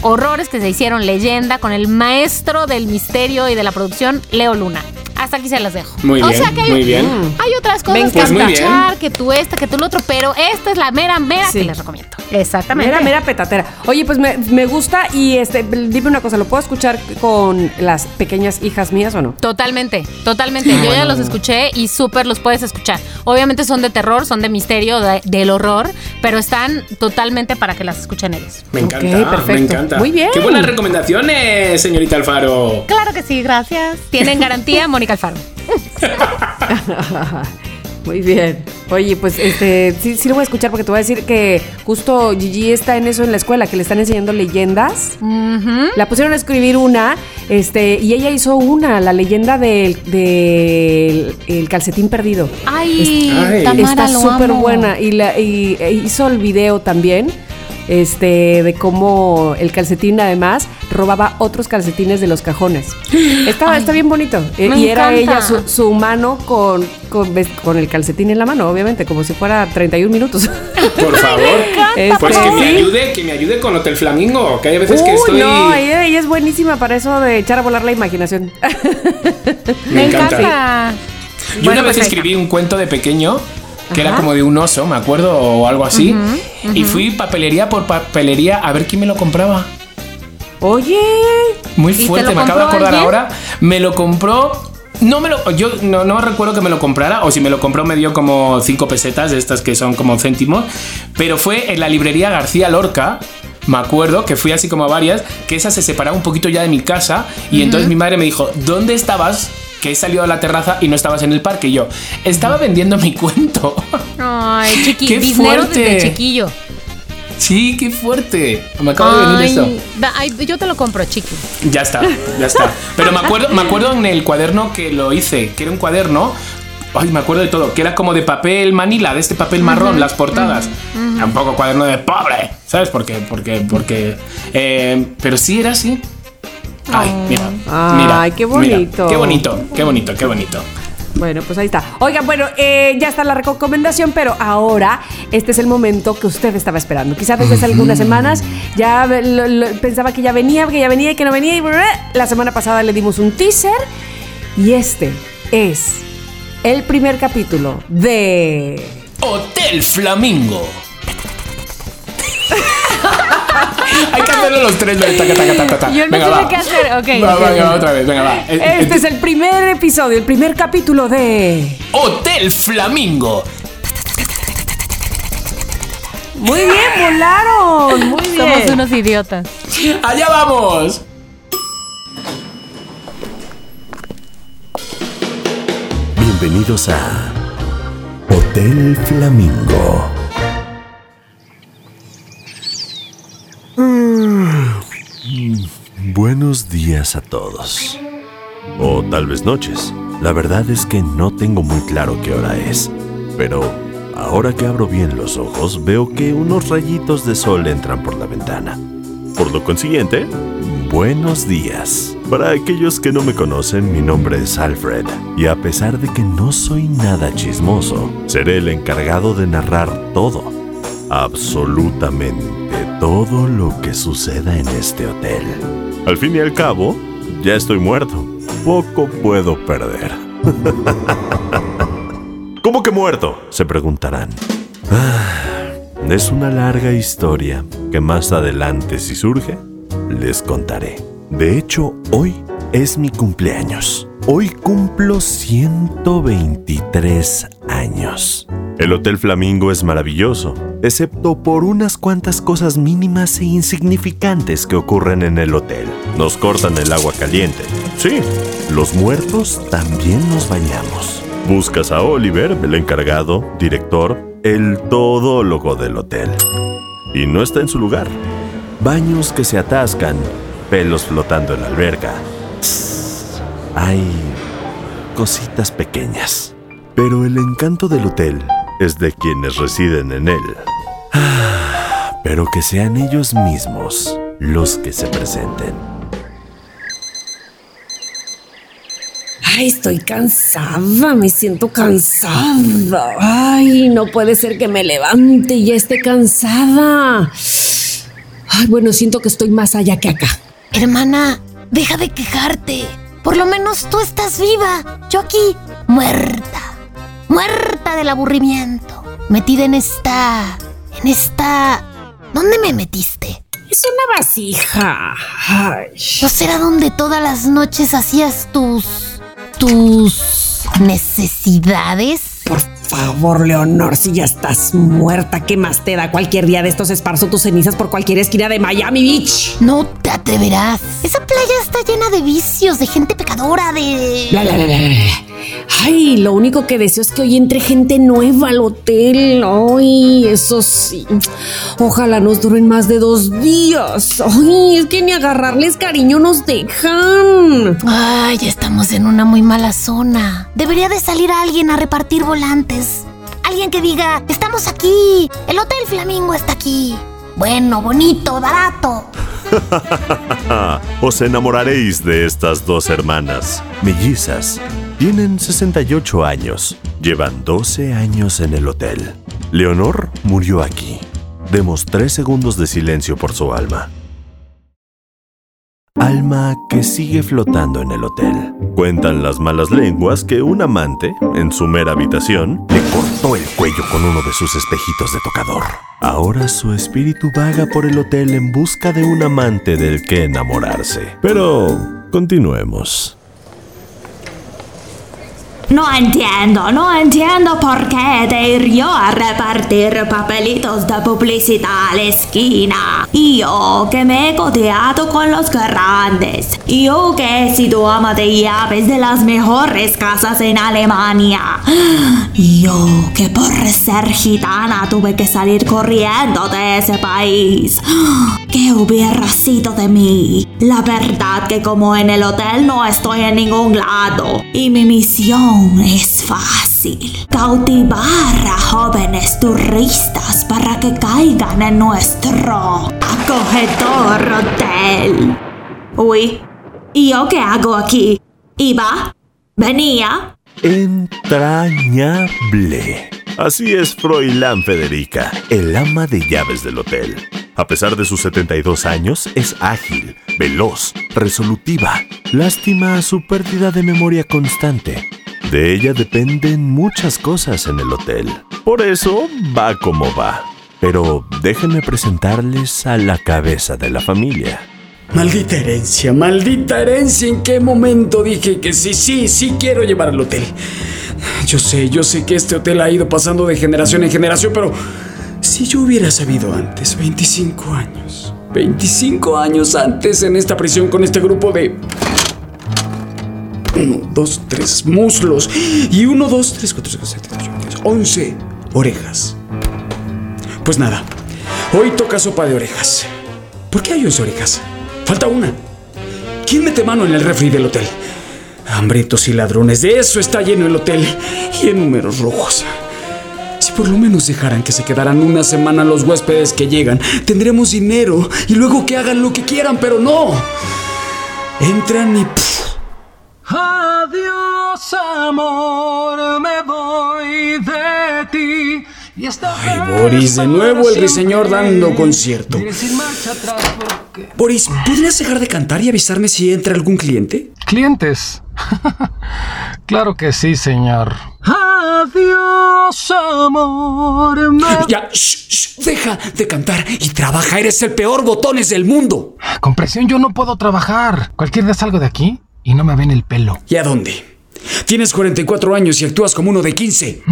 Horrores que se hicieron leyenda con el maestro del misterio y de la producción, Leo Luna. Hasta aquí se las dejo. Muy o bien, sea que hay, muy bien. hay otras Me cosas que encanta. Pues escuchar, que tú esta, que tú lo otro, pero esta es la mera, mera Sí. que les recomiendo. Exactamente. Mera, mera petatera. Oye, pues me, me gusta y este, dime una cosa, ¿lo puedo escuchar con las pequeñas hijas mías o no? Totalmente, totalmente. Yo ya los escuché y súper los puedes escuchar. Obviamente son de terror, son de misterio, de- del horror, pero están totalmente para que las escuchen ellos. Me Ok, encanta, me perfecto. encanta. Muy bien. Qué buenas recomendaciones, señorita Alfaro. Claro que sí, gracias. Tienen garantía, Mónica Alfaro. Muy bien. Oye, pues este, sí, sí lo voy a escuchar porque te voy a decir que justo Gigi está en eso en la escuela, que le están enseñando leyendas. La pusieron a escribir una, este, y ella hizo una, la leyenda del, del el calcetín perdido. Ay, Ay. Tamara, Está súper buena. Y, la, y e hizo el video también. Este, de cómo el calcetín además robaba otros calcetines de los cajones. Está, Ay, está bien bonito. Me y era encanta. ella su, su mano con, con, el calcetín en la mano, obviamente, como si fuera 31 minutos. Por favor. Este, Pues que me ayude, que me ayude con Hotel Flamingo, que hay veces que estoy. no, ella, ella es buenísima para eso de echar a volar la imaginación. Me encanta. Yo Bueno, una vez pues escribí un cuento de pequeño que era como de un oso, me acuerdo, o algo así. Y fui papelería por papelería a ver quién me lo compraba. Oye, Muy te fuerte, me acabo de acordar alguien? ahora. Me lo compró. No me lo. Yo no, no recuerdo que me lo comprara. O si me lo compró, me dio como 5 pesetas, de estas que son como céntimos. Pero fue en la librería García Lorca. Me acuerdo que fui así como a varias, que esa se separaba un poquito ya de mi casa. Y entonces mi madre me dijo: ¿Dónde estabas? Que he salido a la terraza y no estabas en el parque. Y yo, estaba vendiendo mi cuento. Ay, chiqui, ¡Qué fuerte! desde chiquillo. sí, qué fuerte. Me acaba de venir ay, yo te lo compro, chiqui. Ya está, ya está. Pero me acuerdo, me acuerdo en el cuaderno que lo hice, que era un cuaderno. Ay, me acuerdo de todo, que era como de papel manila, de este papel marrón, las portadas. Era un poco cuaderno de pobre, ¿sabes? Porque, porque, porque. eh, pero sí era así. Ay, mira. mira Ay, qué mira. bonito. qué bonito, qué bonito, qué bonito. Bueno, pues ahí está. Oigan, bueno, eh, ya está la recomendación, pero ahora este es el momento que usted estaba esperando. Quizás desde hace algunas semanas ya lo- lo- pensaba que ya venía, que ya venía y que no venía. Y brr, la semana pasada le dimos un teaser. Y este es el primer capítulo de... Hotel Flamingo. Hay que hacerlo los tres. ¿no? Taca, taca, taca, taca. Yo no Venga, sé va. qué hacer. Ok. Va, ok, va, ok. va, otra vez, venga, va. Este eh, es el primer episodio, el primer capítulo de. Hotel Flamingo. Muy bien, volaron. Muy bien. Somos unos idiotas. ¡Allá vamos! Bienvenidos a Hotel Flamingo. Buenos días a todos. O tal vez noches. La verdad es que no tengo muy claro qué hora es. Pero ahora que abro bien los ojos, veo que unos rayitos de sol entran por la ventana. Por lo consiguiente, buenos días. Para aquellos que no me conocen, mi nombre es Alfred, y a pesar de que no soy nada chismoso, seré el encargado de narrar todo, absolutamente todo lo que suceda en este hotel. Al fin y al cabo, ya estoy muerto. Poco puedo perder. ¿Cómo que muerto? Se preguntarán. Ah, es una larga historia que más adelante, si surge, les contaré. De hecho, hoy es mi cumpleaños. Hoy cumplo 123 años. El Hotel Flamingo es maravilloso, excepto por unas cuantas cosas mínimas e insignificantes que ocurren en el hotel. Nos cortan el agua caliente. Sí, los muertos también nos bañamos. Buscas a Oliver, el encargado, director, el todólogo del hotel. Y no está en su lugar. Baños que se atascan, pelos flotando en la alberca. Hay cositas pequeñas. Pero el encanto del hotel es de quienes residen en él. Ah, Pero que sean ellos mismos los que se presenten. Ay, estoy cansada, me siento cansada. Ay, no puede ser que me levante y ya esté cansada. Ay, bueno, siento que estoy más allá que acá. Hermana, deja de quejarte. Por lo menos tú estás viva. Yo aquí, muerta. Muerta del aburrimiento. Metida en esta. En esta. ¿Dónde me metiste? Es una vasija. Ay. ¿No será donde todas las noches hacías tus. tus. necesidades? Por favor, Leonor, si ya estás muerta, ¿qué más te da? Cualquier día de estos esparzo tus cenizas por cualquier esquina de Miami Beach. No te atreverás. Esa playa está llena de vicios, de gente pecadora, de. Bla, bla, bla, bla, bla. Ay, lo único que deseo es que hoy entre gente nueva al hotel. Ay, eso sí. Ojalá nos duren más de dos días. Ay, es que ni agarrarles cariño nos dejan. Ay, estamos en una muy mala zona. Debería de salir alguien a repartir volantes. Alguien que diga, estamos aquí. El Hotel Flamingo está aquí. Bueno, bonito, barato. Os enamoraréis de estas dos hermanas, mellizas. Tienen 68 años, llevan 12 años en el hotel. Leonor murió aquí. Demos tres segundos de silencio por su alma. Alma que sigue flotando en el hotel. Cuentan las malas lenguas que un amante, en su mera habitación, le cortó el cuello con uno de sus espejitos de tocador. Ahora su espíritu vaga por el hotel en busca de un amante del que enamorarse. Pero continuemos. No entiendo, no entiendo por qué ir yo a repartir papelitos de publicidad a la esquina. Yo que me he codeado con los grandes. Yo que he sido ama de llaves de las mejores casas en Alemania. Yo que por ser gitana tuve que salir corriendo de ese país. ¿Qué hubiera sido de mí? La verdad que como en el hotel no estoy en ningún lado. Y mi misión es fácil. Cautivar a jóvenes turistas para que caigan en nuestro acogedor hotel. Uy, ¿y yo qué hago aquí? ¿Iba? ¿Venía? Entrañable. Así es Froilán Federica, el ama de llaves del hotel. A pesar de sus 72 años, es ágil, veloz, resolutiva. Lástima su pérdida de memoria constante. De ella dependen muchas cosas en el hotel. Por eso va como va. Pero déjenme presentarles a la cabeza de la familia. Maldita herencia, maldita herencia. ¿En qué momento dije que sí, sí, sí quiero llevar al hotel? Yo sé, yo sé que este hotel ha ido pasando de generación en generación, pero si yo hubiera sabido antes, 25 años, 25 años antes en esta prisión con este grupo de... Uno, dos, tres muslos. Y uno, dos, tres, cuatro, cinco, siete, ocho, diez, once orejas. Pues nada, hoy toca sopa de orejas. ¿Por qué hay once orejas? Falta una. ¿Quién mete mano en el refri del hotel? Hambrientos y ladrones, de eso está lleno el hotel. Y en números rojos. Por lo menos dejaran que se quedaran una semana los huéspedes que llegan, tendremos dinero y luego que hagan lo que quieran, pero no. Entran y... pff, Adiós, amor, me voy de ti. Y Ay, Boris, de nuevo el ruiseñor dando concierto. Porque- Boris, ¿podrías dejar de cantar y avisarme si entra algún cliente? ¿Clientes? claro que sí, señor. Adiós, amor, me... Ya, shh, shh, deja de cantar y trabaja, eres el peor botones del mundo. Con presión yo no puedo trabajar. Cualquier día salgo de aquí y no me ven el pelo. ¿Y a dónde? Tienes 44 años y actúas como uno de 15.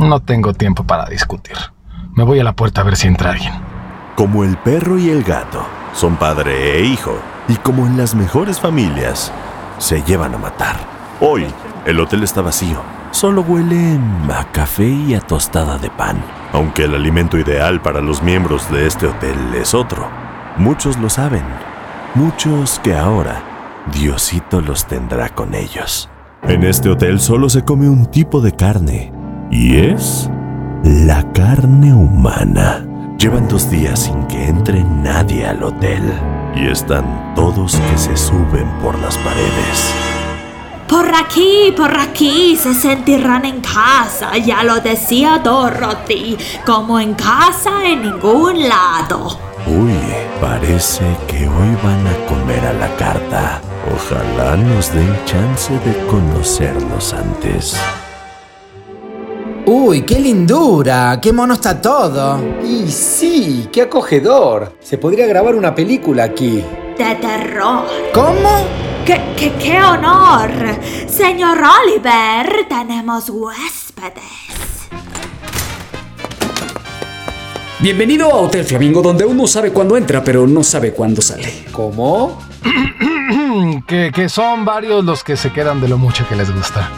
No tengo tiempo para discutir. Me voy a la puerta a ver si entra alguien. Como el perro y el gato, son padre e hijo, y como en las mejores familias, se llevan a matar. Hoy, el hotel está vacío, solo huele a café y a tostada de pan, aunque el alimento ideal para los miembros de este hotel es otro. Muchos lo saben, muchos que ahora Diosito los tendrá con ellos. En este hotel solo se come un tipo de carne, y es la carne humana. Llevan dos días sin que entre nadie al hotel. Y están todos que se suben por las paredes. Por aquí, por aquí se sentirán en casa, ya lo decía Dorothy, como en casa en ningún lado. Uy, parece que hoy van a comer a la carta. Ojalá nos den chance de conocernos antes. Uy, qué lindura, qué mono está todo. Y sí, qué acogedor. Se podría grabar una película aquí. De terror. ¿Cómo? ¡Qué, qué, qué honor! Señor Oliver, tenemos huéspedes. Bienvenido a Hotel Flamingo, donde uno sabe cuándo entra, pero no sabe cuándo sale. ¿Cómo? que, que son varios los que se quedan de lo mucho que les gusta.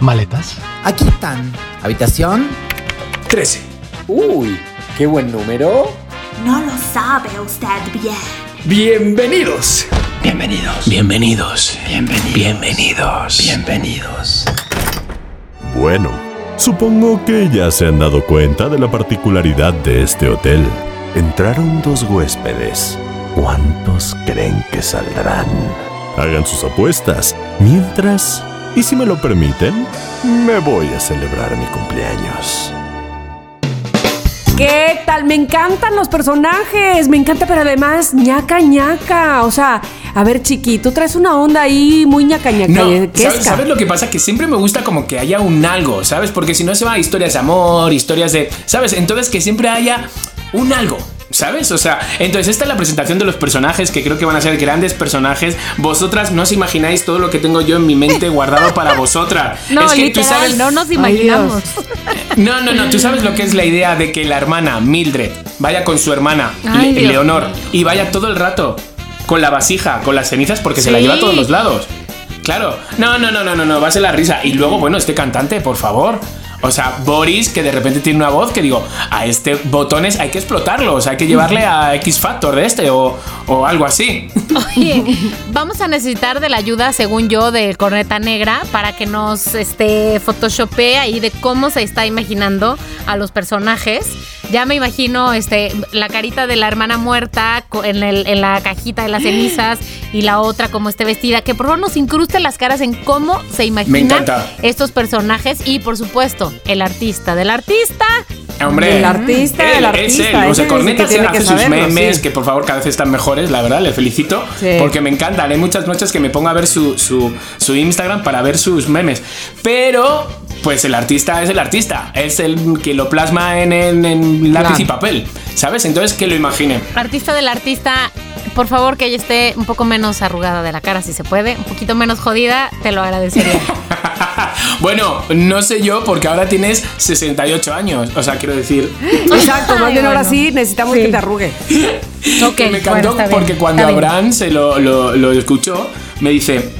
¿Maletas? Aquí están. Habitación. 13. Uy, qué buen número. No lo sabe usted bien. Bienvenidos. Bienvenidos. Bienvenidos. Bienvenidos. Bienvenidos. Bienvenidos. Bueno, supongo que ya se han dado cuenta de la particularidad de este hotel. Entraron dos huéspedes. ¿Cuántos creen que saldrán? Hagan sus apuestas. Mientras, y si me lo permiten, me voy a celebrar mi cumpleaños. ¿Qué tal? Me encantan los personajes, me encanta, pero además ñaca ñaca. O sea, a ver, chiqui, tú traes una onda ahí muy ñaca ñaca. No, ¿Qué ¿sabes, es? sabes lo que pasa? Que siempre me gusta como que haya un algo, ¿sabes? Porque si no se va a historias de amor, historias de... ¿Sabes? Entonces que siempre haya un algo. ¿Sabes? O sea, entonces esta es la presentación de los personajes que creo que van a ser grandes personajes. Vosotras no os imagináis todo lo que tengo yo en mi mente guardado para vosotras. No, es que literal, tú sabes. no nos imaginamos. No, no, no, tú sabes lo que es la idea de que la hermana Mildred vaya con su hermana Ay, Le- Dios Leonor y vaya todo el rato con la vasija, con las cenizas porque se la lleva a todos los lados. Claro, no, no, no, no, no, no, va a ser la risa. Y luego, bueno, este cantante, por favor. O sea, Boris, que de repente tiene una voz que digo, a este botones hay que explotarlo, o sea, hay que llevarle a X Factor de este o, o algo así. Oye, vamos a necesitar de la ayuda, según yo, de Corneta Negra para que nos este, photoshopee ahí de cómo se está imaginando a los personajes. Ya me imagino este, la carita de la hermana muerta en, el- en la cajita de las cenizas y la otra como esté vestida. Que por favor nos incruste las caras en cómo se imaginan estos personajes y, por supuesto, el artista del artista. Hombre, El artista, él, el es artista, él. O ese sea, es Corneta hace que sus saberlo, memes, sí. que por favor cada vez están mejores, la verdad, le felicito. Sí. Porque me encantan. Hay muchas noches que me pongo a ver su, su, su Instagram para ver sus memes. Pero, pues el artista es el artista, es el que lo plasma en, en- en lápiz Claro. y papel, ¿sabes? Entonces que lo imaginen. Artista del artista, por favor que ella esté un poco menos arrugada de la cara si se puede, un poquito menos jodida, te lo agradecería. Bueno, no sé yo, porque ahora tienes 68 años, o sea, quiero decir... Exacto, más bien ahora sí necesitamos Sí. que te arrugue. que me bueno, encantó porque cuando. Abraham se lo, lo- lo escuchó, me dice,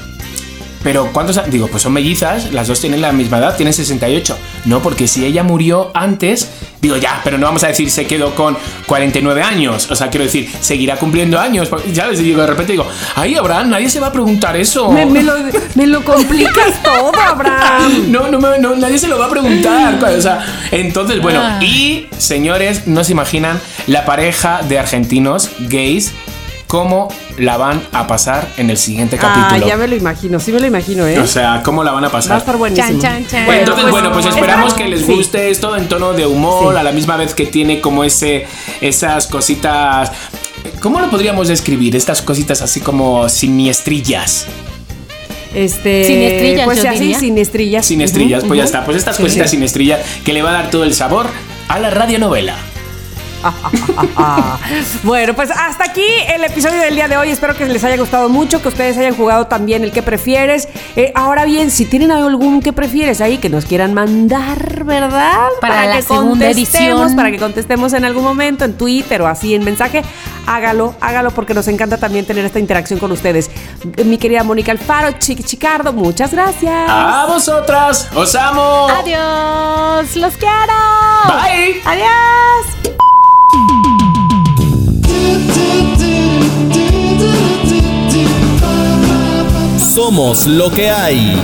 pero ¿cuántos? a-?" Digo, pues son mellizas, las dos tienen la misma edad, tienen 68. No, porque si ella murió antes, digo, ya, pero no vamos a decir se quedó con 49 años. O sea, quiero decir, seguirá cumpliendo años. Ya les digo, de repente digo, ay, Abraham, nadie se va a preguntar eso. Me, me lo, me lo complicas todo, Abraham. No, no, nadie se lo va a preguntar. O sea, entonces, bueno, Ah. y señores, no se imaginan la pareja de argentinos gays cómo la van a pasar en el siguiente Ah, capítulo. ya me lo imagino, sí me lo imagino, ¿eh? O sea, cómo la van a Va a pasar. estar buenísimo. Chan, chan, chan. Bueno, entonces, bueno, pues esperamos que les Sí. guste esto en tono de humor, Sí. a la misma vez que tiene como ese, esas cositas. ¿Cómo lo podríamos describir? Estas cositas así como siniestrillas. Este, Siniestrillas, pues yo así, diría. siniestrillas. Sinestrillas, Ujú, pues ya está. Pues estas Sí. cositas sinestrillas que le va a dar todo el sabor a la radionovela. Bueno, pues hasta aquí el episodio del día de hoy. Espero que les haya gustado mucho, que ustedes hayan jugado también el que prefieres. Eh, ahora bien, si tienen algún que prefieres ahí que nos quieran mandar, ¿verdad? Para la que segunda edición. Para que contestemos en algún momento en Twitter o así en mensaje, hágalo, hágalo porque nos encanta también tener esta interacción con ustedes. Mi querida Mónica Alfaro, Chiqui Chicardo, muchas gracias. ¡A vosotras! ¡Os amo! Adiós, los quiero. Bye. Adiós. Somos lo que hay.